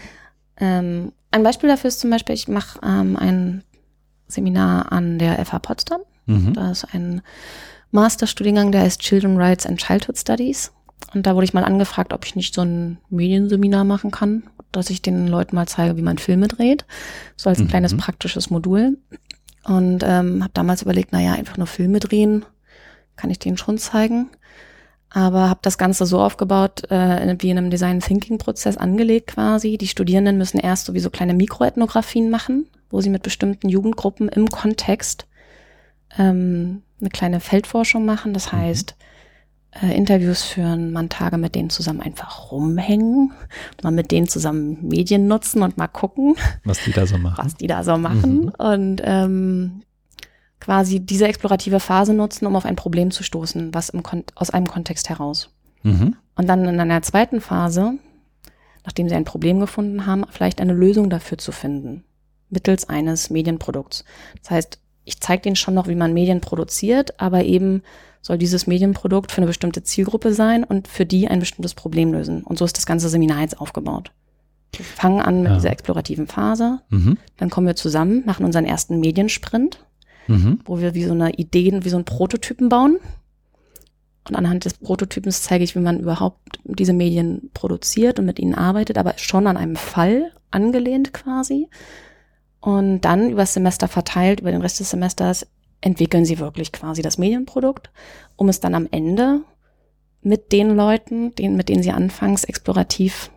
Ähm, ein Beispiel dafür ist zum Beispiel, ich mache ähm, ein Seminar an der FH Potsdam. Mhm. Da ist ein Masterstudiengang, der heißt Children Rights and Childhood Studies. Und da wurde ich mal angefragt, ob ich nicht so ein Medienseminar machen kann, dass ich den Leuten mal zeige, wie man Filme dreht. So als ein mhm. kleines praktisches Modul. Und ähm, habe damals überlegt, naja, einfach nur Filme drehen, kann ich denen schon zeigen aber habe das Ganze so aufgebaut, äh, wie in einem Design Thinking Prozess angelegt quasi. Die Studierenden müssen erst sowieso kleine Mikroethnografien machen, wo sie mit bestimmten Jugendgruppen im Kontext ähm, eine kleine Feldforschung machen. Das mhm. heißt, äh, Interviews führen, man Tage mit denen zusammen einfach rumhängen, mal mit denen zusammen Medien nutzen und mal gucken, was die da so [LAUGHS] machen. Was die da so machen. Mhm. Und ähm, quasi diese explorative Phase nutzen, um auf ein Problem zu stoßen, was im aus einem Kontext heraus. Mhm. Und dann in einer zweiten Phase, nachdem sie ein Problem gefunden haben, vielleicht eine Lösung dafür zu finden, mittels eines Medienprodukts. Das heißt, ich zeige denen schon noch, wie man Medien produziert, aber eben soll dieses Medienprodukt für eine bestimmte Zielgruppe sein und für die ein bestimmtes Problem lösen. Und so ist das ganze Seminar jetzt aufgebaut. Wir fangen an mit ja. dieser explorativen Phase, mhm. dann kommen wir zusammen, machen unseren ersten Mediensprint mhm. wo wir wie so eine Ideen, wie so ein Prototypen bauen. Und anhand des Prototypens zeige ich, wie man überhaupt diese Medien produziert und mit ihnen arbeitet, aber schon an einem Fall angelehnt quasi. Und dann über das Semester verteilt, über den Rest des Semesters entwickeln sie wirklich quasi das Medienprodukt, um es dann am Ende mit den Leuten, denen, mit denen sie anfangs explorativ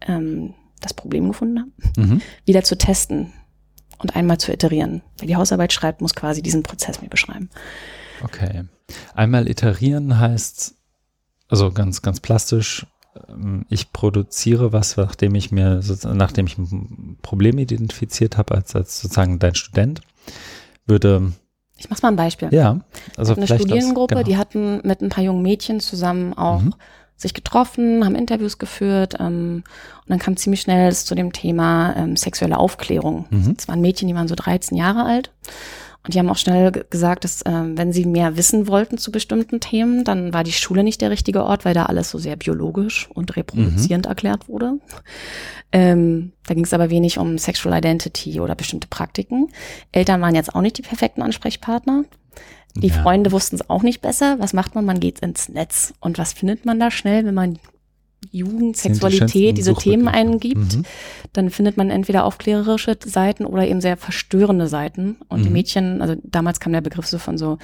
ähm, das Problem gefunden haben, mhm. wieder zu testen und einmal zu iterieren. Wer die Hausarbeit schreibt, muss quasi diesen Prozess mir beschreiben. Okay. Einmal iterieren heißt, also ganz, ganz plastisch, ähm, ich produziere was, nachdem ich mir, nachdem ich ein Problem identifiziert habe, als, als sozusagen dein Student, würde ich mach's mal ein Beispiel. Ja, also eine Studiengruppe, genau. die hatten mit ein paar jungen Mädchen zusammen auch mhm sich getroffen, haben Interviews geführt ähm, und dann kam ziemlich schnell zu dem Thema ähm, sexuelle Aufklärung. Mhm. Es waren Mädchen, die waren so 13 Jahre alt und die haben auch schnell gesagt, dass äh, wenn sie mehr wissen wollten zu bestimmten Themen, dann war die Schule nicht der richtige Ort, weil da alles so sehr biologisch und reproduzierend mhm. erklärt wurde. Ähm, da ging es aber wenig um Sexual Identity oder bestimmte Praktiken. Eltern waren jetzt auch nicht die perfekten Ansprechpartner. Die ja. Freunde wussten es auch nicht besser. Was macht man? Man geht ins Netz. Und was findet man da schnell, wenn man Jugend, Sexualität, die diese Themen eingibt? Mhm. Dann findet man entweder aufklärerische Seiten oder eben sehr verstörende Seiten. Und mhm. die Mädchen, also damals kam der Begriff so von so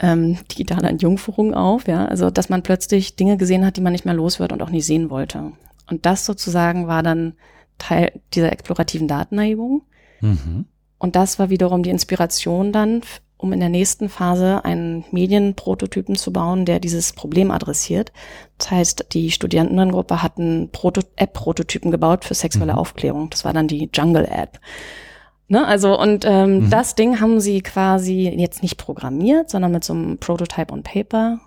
ähm, digitaler Entjungferung auf, ja. Also, dass man plötzlich Dinge gesehen hat, die man nicht mehr los wird und auch nicht sehen wollte. Und das sozusagen war dann Teil dieser explorativen Datenerhebung. Mhm. Und das war wiederum die Inspiration dann um in der nächsten Phase einen Medienprototypen zu bauen, der dieses Problem adressiert. Das heißt, die Studierendengruppe hat einen Proto App-Prototypen gebaut für sexuelle mhm. Aufklärung. Das war dann die Jungle App. Ne, also und ähm, mhm. das Ding haben sie quasi jetzt nicht programmiert, sondern mit so einem Prototype on Paper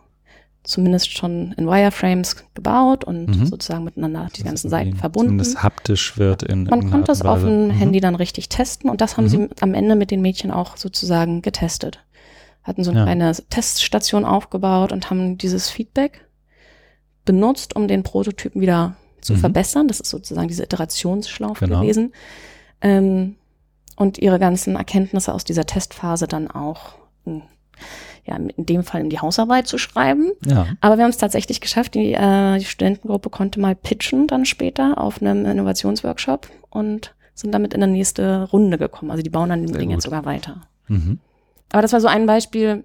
zumindest schon in Wireframes gebaut und mhm. sozusagen miteinander die ganzen Seiten verbunden. Zumindest haptisch wird in Man konnte es auf dem mhm. Handy dann richtig testen und das haben mhm. sie am Ende mit den Mädchen auch sozusagen getestet. Hatten so eine ja. kleine Teststation aufgebaut und haben dieses Feedback benutzt, um den Prototypen wieder zu mhm. verbessern. Das ist sozusagen diese Iterationsschlaufe genau. gewesen. Ähm, und ihre ganzen Erkenntnisse aus dieser Testphase dann auch ja, in dem Fall in die Hausarbeit zu schreiben. Ja. Aber wir haben es tatsächlich geschafft. Die, äh, die Studentengruppe konnte mal pitchen dann später auf einem Innovationsworkshop und sind damit in der nächste Runde gekommen. Also die bauen dann dem Ding jetzt sogar weiter. Mhm. Aber das war so ein Beispiel,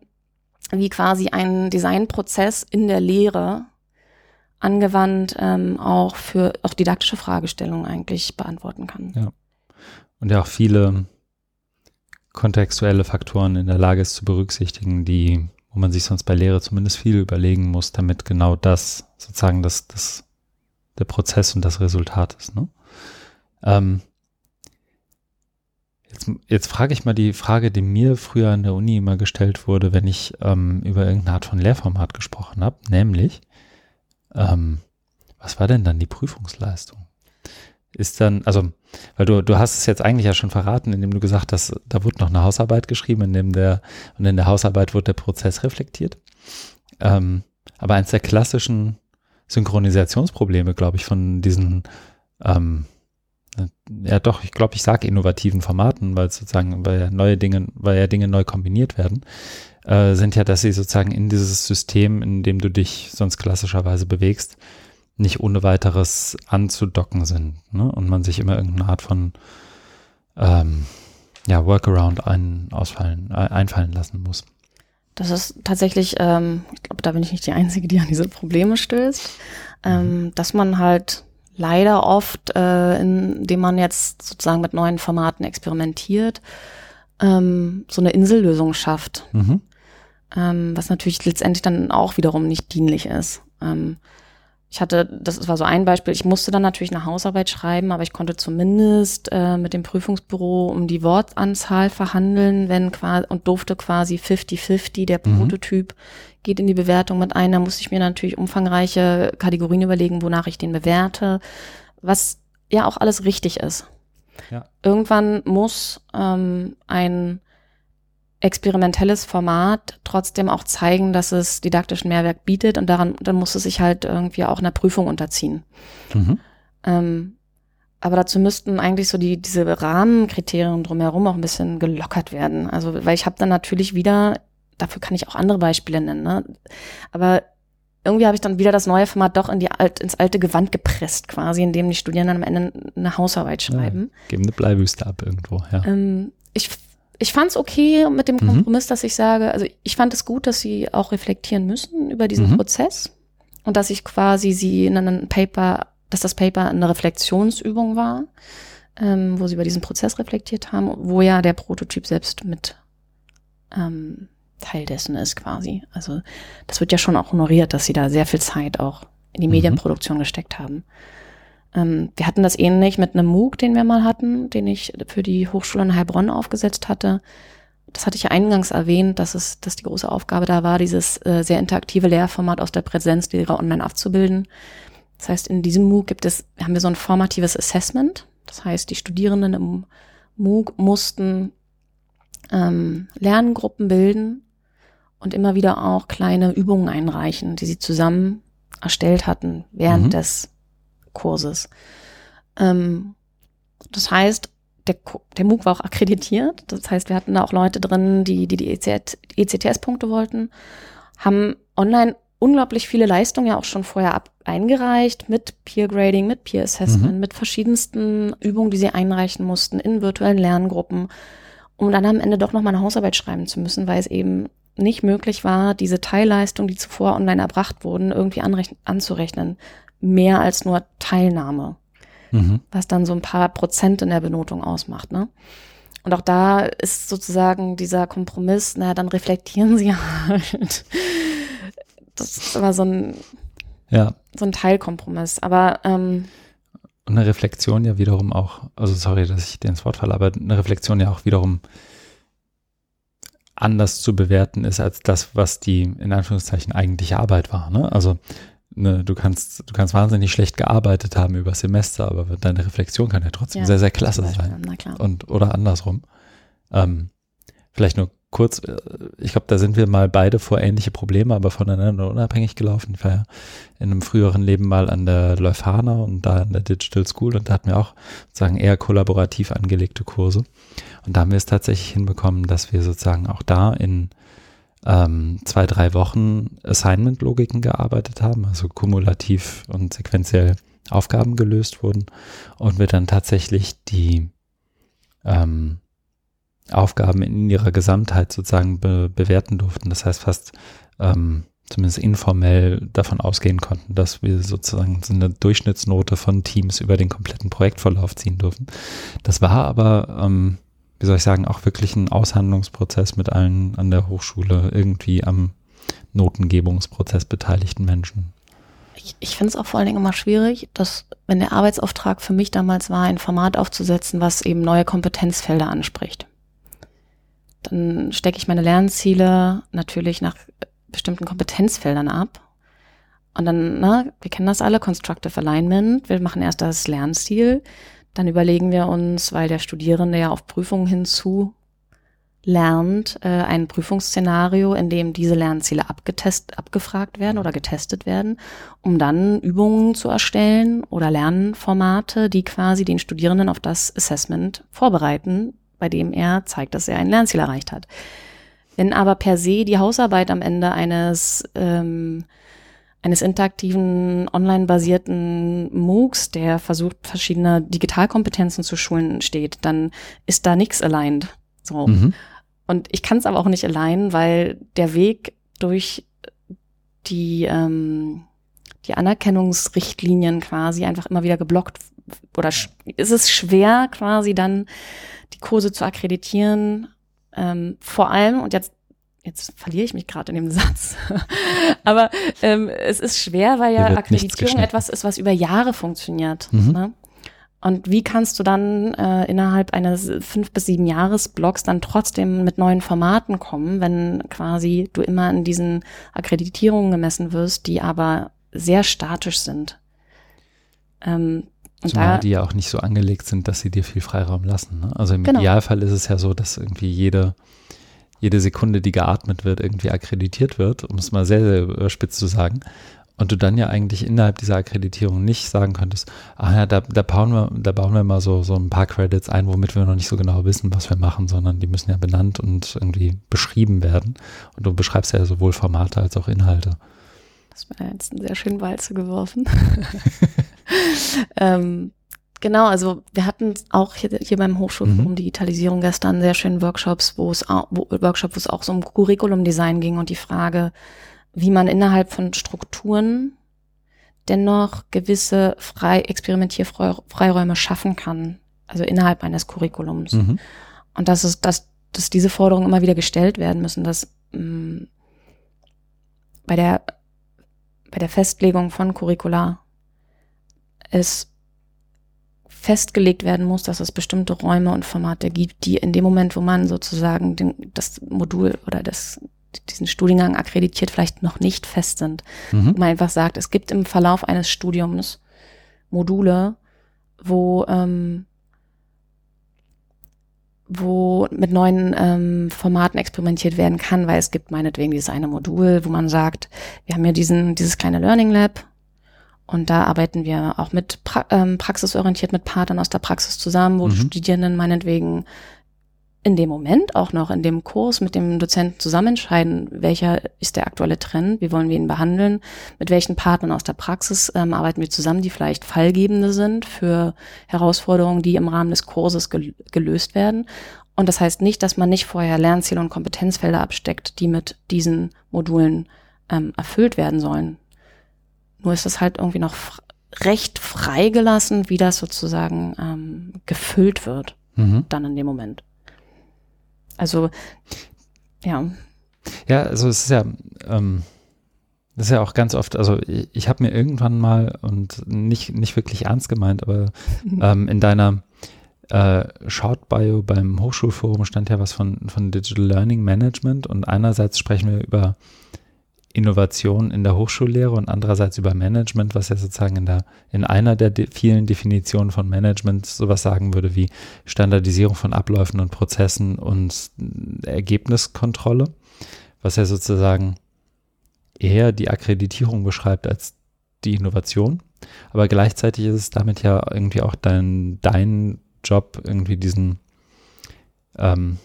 wie quasi ein Designprozess in der Lehre angewandt ähm, auch für auch didaktische Fragestellungen eigentlich beantworten kann. Ja. Und ja auch viele kontextuelle Faktoren in der Lage ist zu berücksichtigen, die, wo man sich sonst bei Lehre zumindest viel überlegen muss, damit genau das sozusagen das, das der Prozess und das Resultat ist. Ne? Ähm, jetzt, jetzt frage ich mal die Frage, die mir früher an der Uni immer gestellt wurde, wenn ich ähm, über irgendeine Art von Lehrformat gesprochen habe, nämlich, ähm, was war denn dann die Prüfungsleistung? Ist dann, also, weil du, du hast es jetzt eigentlich ja schon verraten, indem du gesagt hast, da wurde noch eine Hausarbeit geschrieben, in dem der, und in der Hausarbeit wurde der Prozess reflektiert. Ähm, aber eins der klassischen Synchronisationsprobleme, glaube ich, von diesen, ähm, ja doch, ich glaube, ich sage innovativen Formaten, weil sozusagen, weil ja neue Dinge, weil ja Dinge neu kombiniert werden, äh, sind ja, dass sie sozusagen in dieses System, in dem du dich sonst klassischerweise bewegst, nicht ohne weiteres anzudocken sind. Ne? Und man sich immer irgendeine Art von ähm, ja, Workaround ein, ausfallen, einfallen lassen muss. Das ist tatsächlich, ähm, ich glaube, da bin ich nicht die Einzige, die an diese Probleme stößt, ähm, mhm. dass man halt leider oft, äh, indem man jetzt sozusagen mit neuen Formaten experimentiert, ähm, so eine Insellösung schafft. Mhm. Ähm, was natürlich letztendlich dann auch wiederum nicht dienlich ist. Ähm, ich hatte, das war so ein Beispiel, ich musste dann natürlich eine Hausarbeit schreiben, aber ich konnte zumindest äh, mit dem Prüfungsbüro um die Wortanzahl verhandeln, wenn quasi und durfte quasi 50-50, der mhm. Prototyp geht in die Bewertung mit ein. Da musste ich mir natürlich umfangreiche Kategorien überlegen, wonach ich den bewerte, was ja auch alles richtig ist. Ja. Irgendwann muss ähm, ein experimentelles Format trotzdem auch zeigen, dass es didaktischen Mehrwert bietet und daran, dann muss es sich halt irgendwie auch einer Prüfung unterziehen. Mhm. Ähm, aber dazu müssten eigentlich so die, diese Rahmenkriterien drumherum auch ein bisschen gelockert werden. Also, weil ich habe dann natürlich wieder, dafür kann ich auch andere Beispiele nennen, ne? aber irgendwie habe ich dann wieder das neue Format doch in die alt, ins alte Gewand gepresst, quasi, indem die Studierenden am Ende eine Hausarbeit schreiben. Ja, geben eine Bleiwüste ab irgendwo, ja. Ähm, ich ich fand es okay mit dem mhm. Kompromiss, mhm. dass ich sage, also ich fand es gut, dass sie auch reflektieren müssen über diesen mhm. Prozess und dass ich quasi sie in einem Paper, dass das Paper eine Reflexionsübung war, ähm, wo sie über diesen Prozess reflektiert haben, wo ja der Prototyp selbst mit ähm, Teil dessen ist quasi. Also das wird ja schon auch honoriert, dass sie da sehr viel Zeit auch in die mhm. Medienproduktion gesteckt haben. Ähm, wir hatten das ähnlich mit einem MOOC, den wir mal hatten, den ich für die Hochschule in Heilbronn aufgesetzt hatte. Das hatte ich ja eingangs erwähnt, dass es, dass die große Aufgabe da war, dieses äh, sehr interaktive Lehrformat aus der Präsenzlehre online abzubilden. Das heißt, in diesem MOOC gibt es, haben wir so ein formatives Assessment. Das heißt, die Studierenden im MOOC mussten ähm, Lerngruppen bilden und immer wieder auch kleine Übungen einreichen, die sie zusammen erstellt hatten während mhm. des Kurses. Ähm, das heißt, der, der MOOC war auch akkreditiert. Das heißt, wir hatten da auch Leute drin, die die, die ECTS-Punkte wollten, haben online unglaublich viele Leistungen ja auch schon vorher ab eingereicht mit Peer Grading, mit Peer Assessment, mhm. mit verschiedensten Übungen, die sie einreichen mussten in virtuellen Lerngruppen, um dann am Ende doch noch mal eine Hausarbeit schreiben zu müssen, weil es eben nicht möglich war, diese Teilleistungen, die zuvor online erbracht wurden, irgendwie anzurechnen mehr als nur Teilnahme, mhm. was dann so ein paar Prozent in der Benotung ausmacht. Ne? Und auch da ist sozusagen dieser Kompromiss, naja, dann reflektieren sie [LAUGHS] halt. Das ist immer so ein, ja. so ein Teilkompromiss. Aber ähm, und eine Reflexion ja wiederum auch, also sorry, dass ich dir ins Wort falle, aber eine Reflexion ja auch wiederum anders zu bewerten ist als das, was die in Anführungszeichen eigentliche Arbeit war. Ne? Also ne, du kannst, du kannst wahnsinnig schlecht gearbeitet haben über Semester, aber deine Reflexion kann ja trotzdem ja, sehr, sehr klasse sein. Na klar. Und, oder andersrum. Ähm, vielleicht nur kurz, äh, ich glaube, da sind wir mal beide vor ähnliche Probleme, aber voneinander unabhängig gelaufen. Ich war ja in einem früheren Leben mal an der Leuphana und da an der Digital School und da hatten wir auch sozusagen eher kollaborativ angelegte Kurse. Und da haben wir es tatsächlich hinbekommen, dass wir sozusagen auch da in ähm, zwei, drei Wochen Assignment-Logiken gearbeitet haben, also kumulativ und sequenziell Aufgaben gelöst wurden und wir dann tatsächlich die ähm, Aufgaben in ihrer Gesamtheit sozusagen be bewerten durften. Das heißt fast ähm, zumindest informell davon ausgehen konnten, dass wir sozusagen so eine Durchschnittsnote von Teams über den kompletten Projektverlauf ziehen durften. Das war aber ähm, wie soll ich sagen, auch wirklich ein Aushandlungsprozess mit allen an der Hochschule irgendwie am Notengebungsprozess beteiligten Menschen. Ich, ich finde es auch vor allen Dingen immer schwierig, dass, wenn der Arbeitsauftrag für mich damals war, ein Format aufzusetzen, was eben neue Kompetenzfelder anspricht. Dann stecke ich meine Lernziele natürlich nach bestimmten Kompetenzfeldern ab. Und dann, na, wir kennen das alle, Constructive Alignment. Wir machen erst das Lernziel. Dann überlegen wir uns, weil der Studierende ja auf Prüfungen hinzu lernt, äh, ein Prüfungsszenario, in dem diese Lernziele abgetest, abgefragt werden oder getestet werden, um dann Übungen zu erstellen oder Lernformate, die quasi den Studierenden auf das Assessment vorbereiten, bei dem er zeigt, dass er ein Lernziel erreicht hat. Wenn aber per se die Hausarbeit am Ende eines ähm, eines interaktiven, online-basierten MOOCs, der versucht, verschiedene Digitalkompetenzen zu schulen, steht, dann ist da nichts aligned. So. Mhm. Und ich kann es aber auch nicht allein, weil der Weg durch die, ähm, die Anerkennungsrichtlinien quasi einfach immer wieder geblockt oder ist es schwer quasi dann die Kurse zu akkreditieren. Ähm, vor allem, und jetzt, jetzt verliere ich mich gerade in dem Satz, [LAUGHS] aber ähm, es ist schwer, weil ja Akkreditierung etwas ist, was über Jahre funktioniert. Mhm. Ne? Und wie kannst du dann äh, innerhalb eines fünf bis sieben Jahresblocks dann trotzdem mit neuen Formaten kommen, wenn quasi du immer in diesen Akkreditierungen gemessen wirst, die aber sehr statisch sind? Ähm, Zumal da, die ja auch nicht so angelegt sind, dass sie dir viel Freiraum lassen. Ne? Also im genau. Idealfall ist es ja so, dass irgendwie jede, jede Sekunde, die geatmet wird, irgendwie akkreditiert wird, um es mal sehr, sehr überspitzt zu sagen. Und du dann ja eigentlich innerhalb dieser Akkreditierung nicht sagen könntest, ah ja, da, da, bauen wir, da bauen wir mal so, so ein paar Credits ein, womit wir noch nicht so genau wissen, was wir machen, sondern die müssen ja benannt und irgendwie beschrieben werden. Und du beschreibst ja sowohl Formate als auch Inhalte. Das war jetzt einen sehr schönen Walze geworfen. [LAUGHS] ähm, genau, also wir hatten auch hier, hier beim Hochschulforum mhm. Digitalisierung gestern sehr schönen Workshops, wo es auch, wo, Workshop, wo es auch so um Curriculum-Design ging und die Frage, wie man innerhalb von Strukturen dennoch gewisse frei Experimentierfreiräume schaffen kann, also innerhalb eines Curriculums. Mhm. Und dass es, dass, dass diese Forderungen immer wieder gestellt werden müssen, dass mh, mm, bei der bei der Festlegung von Curricula es festgelegt werden muss, dass es bestimmte Räume und Formate gibt, die in dem Moment, wo man sozusagen den, das Modul oder das diesen Studiengang akkreditiert vielleicht noch nicht fest sind. Mhm. Wo man einfach sagt, es gibt im Verlauf eines Studiums Module, wo ähm, wo mit neuen ähm, Formaten experimentiert werden kann, weil es gibt meinetwegen dieses eine Modul, wo man sagt, wir haben ja diesen, dieses kleine Learning Lab und da arbeiten wir auch mit pra ähm, praxisorientiert mit Partnern aus der Praxis zusammen, wo mhm. Studierenden meinetwegen in dem Moment auch noch in dem Kurs mit dem Dozenten zusammen entscheiden, welcher ist der aktuelle Trend, wie wollen wir ihn behandeln, mit welchen Partnern aus der Praxis ähm, arbeiten wir zusammen, die vielleicht Fallgebende sind für Herausforderungen, die im Rahmen des Kurses gel gelöst werden. Und das heißt nicht, dass man nicht vorher Lernziele und Kompetenzfelder absteckt, die mit diesen Modulen ähm, erfüllt werden sollen. Nur ist es halt irgendwie noch recht freigelassen, wie das sozusagen ähm, gefüllt wird, mhm. dann in dem Moment. Also, ja. Ja, also es ist ja, ähm, das ist ja auch ganz oft, also ich, ich habe mir irgendwann mal und nicht, nicht wirklich ernst gemeint, aber [LAUGHS] ähm, in deiner äh, Short Bio beim Hochschulforum stand ja was von, von Digital Learning Management und einerseits sprechen wir über Innovation in der Hochschullehre und andererseits über Management, was ja sozusagen in der in einer der de vielen Definitionen von Management sowas sagen würde wie Standardisierung von Abläufen und Prozessen und Ergebniskontrolle, was ja sozusagen eher die Akkreditierung beschreibt als die Innovation. Aber gleichzeitig ist es damit ja irgendwie auch dein, dein Job, irgendwie diesen ähm,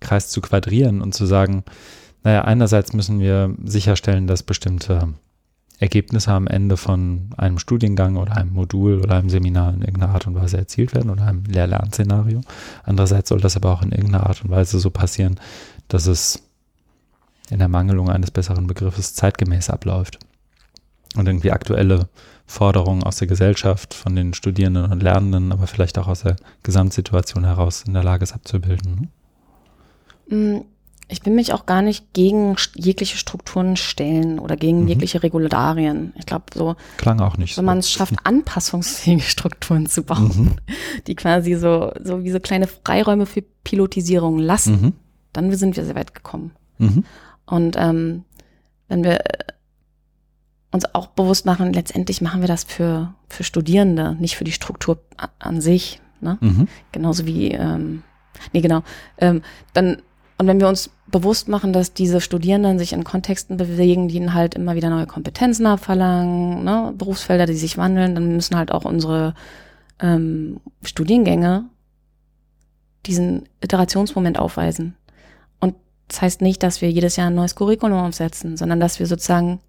Kreis zu quadrieren und zu sagen, naja, einerseits müssen wir sicherstellen, dass bestimmte Ergebnisse am Ende von einem Studiengang oder einem Modul oder einem Seminar in irgendeiner Art und Weise erzielt werden oder einem Lehr-Lern-Szenario. Andererseits soll das aber auch in irgendeiner Art und Weise so passieren, dass es in der Mangelung eines besseren Begriffes zeitgemäß abläuft. und irgendwie aktuelle Forderungen aus der Gesellschaft, von den Studierenden und Lernenden, aber vielleicht auch aus der Gesamtsituation heraus in der Lage ist abzubilden. Ich will mich auch gar nicht gegen jegliche Strukturen stellen oder gegen mhm. jegliche Regularien. Ich glaube, so. Klang auch nicht wenn so. Man es schafft, [LAUGHS] anpassungsfähige Strukturen zu bauen, mhm. [LAUGHS] die quasi so, so wie so kleine Freiräume für Pilotisierung lassen, mhm. dann sind wir sehr weit gekommen. Mhm. Und ähm, wenn wir uns auch bewusst machen, letztendlich machen wir das für, für Studierende, nicht für die Struktur an sich. Ne? Mhm. Genauso wie, ähm, nee, genau. Ähm, dann, und wenn wir uns bewusst machen, dass diese Studierenden sich in Kontexten bewegen, die ihnen halt immer wieder neue Kompetenzen abverlangen, ne? Berufsfelder, die sich wandeln, dann müssen halt auch unsere ähm, Studiengänge diesen Iterationsmoment aufweisen. Und das heißt nicht, dass wir jedes Jahr ein neues Curriculum aufsetzen, sondern dass wir sozusagen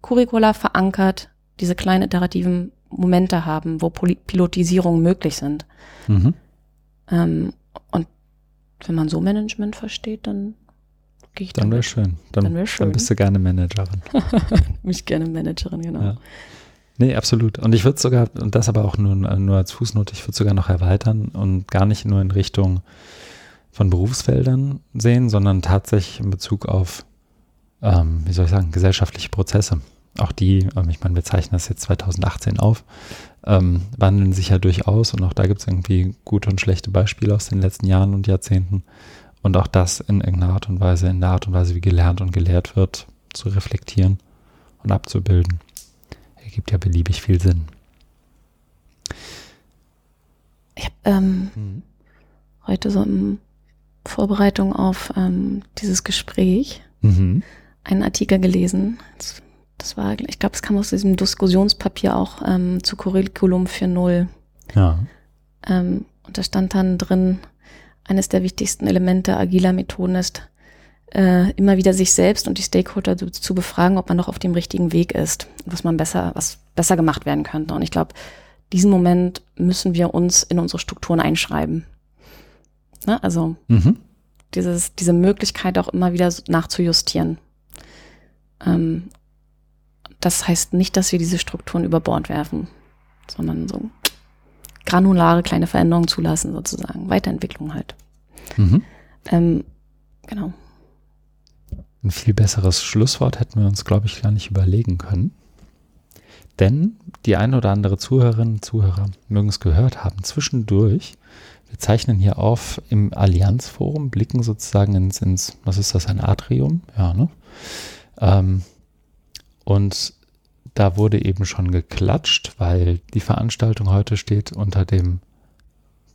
Curricula verankert diese kleinen iterativen Momente haben, wo Pilotisierungen möglich sind. Mhm. Ähm, und wenn man so Management versteht, dann gehe ich Dann wäre schön. Dann, dann, wär schön. dann bist du gerne Managerin. [LAUGHS] Mich gerne Managerin, genau. Ja. Nee, absolut. Und ich würde sogar, und das aber auch nur, nur als Fußnote, ich würde sogar noch erweitern und gar nicht nur in Richtung von Berufsfeldern sehen, sondern tatsächlich in Bezug auf ähm, wie soll ich sagen, gesellschaftliche Prozesse. Auch die, ähm, ich meine, wir zeichnen das jetzt 2018 auf, ähm, wandeln sich ja durchaus und auch da gibt es irgendwie gute und schlechte Beispiele aus den letzten Jahren und Jahrzehnten. Und auch das in irgendeiner Art und Weise, in der Art und Weise, wie gelernt und gelehrt wird, zu reflektieren und abzubilden, ergibt ja beliebig viel Sinn. Ich habe ähm, mhm. heute so in Vorbereitung auf ähm, dieses Gespräch mhm einen Artikel gelesen. Das war, ich glaube, es kam aus diesem Diskussionspapier auch ähm, zu Curriculum 4.0. Ja. Ähm, und da stand dann drin, eines der wichtigsten Elemente agiler Methoden ist, äh, immer wieder sich selbst und die Stakeholder zu, zu, befragen, ob man noch auf dem richtigen Weg ist, was man besser, was besser gemacht werden könnte. Und ich glaube, diesen Moment müssen wir uns in unsere Strukturen einschreiben. Ne? Also mhm. dieses, diese Möglichkeit auch immer wieder nachzujustieren. Ähm, das heißt nicht, dass wir diese Strukturen über Bord werfen, sondern so granulare kleine Veränderungen zulassen, sozusagen. Weiterentwicklung halt. Mhm. Ähm, genau. Ein viel besseres Schlusswort hätten wir uns, glaube ich, gar nicht überlegen können. Denn die ein oder andere Zuhörerinnen und Zuhörer mögen es gehört haben, zwischendurch, wir zeichnen hier auf im Allianzforum, blicken sozusagen ins, ins was ist das, ein Atrium? Ja, ne? Ähm, und da wurde eben schon geklatscht, weil die Veranstaltung heute steht unter dem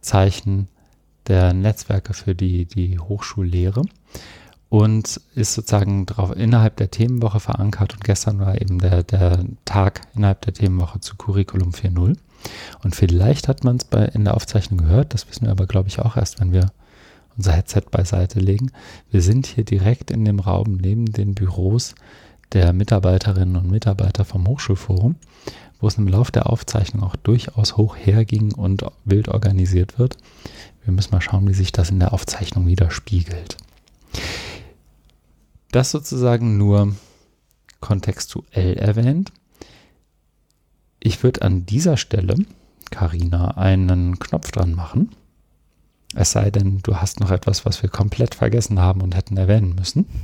Zeichen der Netzwerke für die, die Hochschullehre und ist sozusagen drauf, innerhalb der Themenwoche verankert. Und gestern war eben der, der Tag innerhalb der Themenwoche zu Curriculum 4.0. Und vielleicht hat man es in der Aufzeichnung gehört, das wissen wir aber, glaube ich, auch erst, wenn wir unser Headset beiseite legen. Wir sind hier direkt in dem Raum neben den Büros der Mitarbeiterinnen und Mitarbeiter vom Hochschulforum, wo es im Lauf der Aufzeichnung auch durchaus hoch herging und wild organisiert wird. Wir müssen mal schauen, wie sich das in der Aufzeichnung widerspiegelt. Das sozusagen nur kontextuell erwähnt. Ich würde an dieser Stelle, Karina, einen Knopf dran machen es sei denn, du hast noch etwas, was wir komplett vergessen haben und hätten erwähnen müssen. [LAUGHS]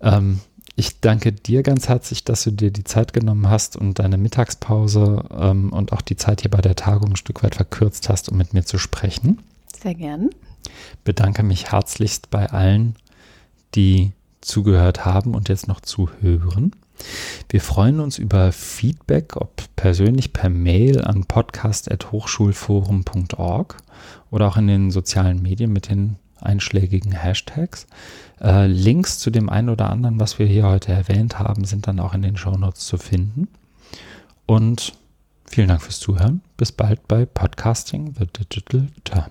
Ähm, ich danke dir ganz herzlich, dass du dir die Zeit genommen hast und deine Mittagspause ähm, und auch die Zeit hier bei der Tagung ein Stück weit verkürzt hast, um mit mir zu sprechen. Sehr gern. Bedanke mich herzlichst bei allen, die zugehört haben und jetzt noch zuhören. Wir freuen uns über Feedback, ob persönlich per Mail an podcast.hochschulforum.org oder auch in den sozialen Medien mit den einschlägigen Hashtags. Äh, Links zu dem einen oder anderen, was wir hier heute erwähnt haben, sind dann auch in den Shownotes zu finden. Und vielen Dank fürs Zuhören. Bis bald bei Podcasting The Digital Turn.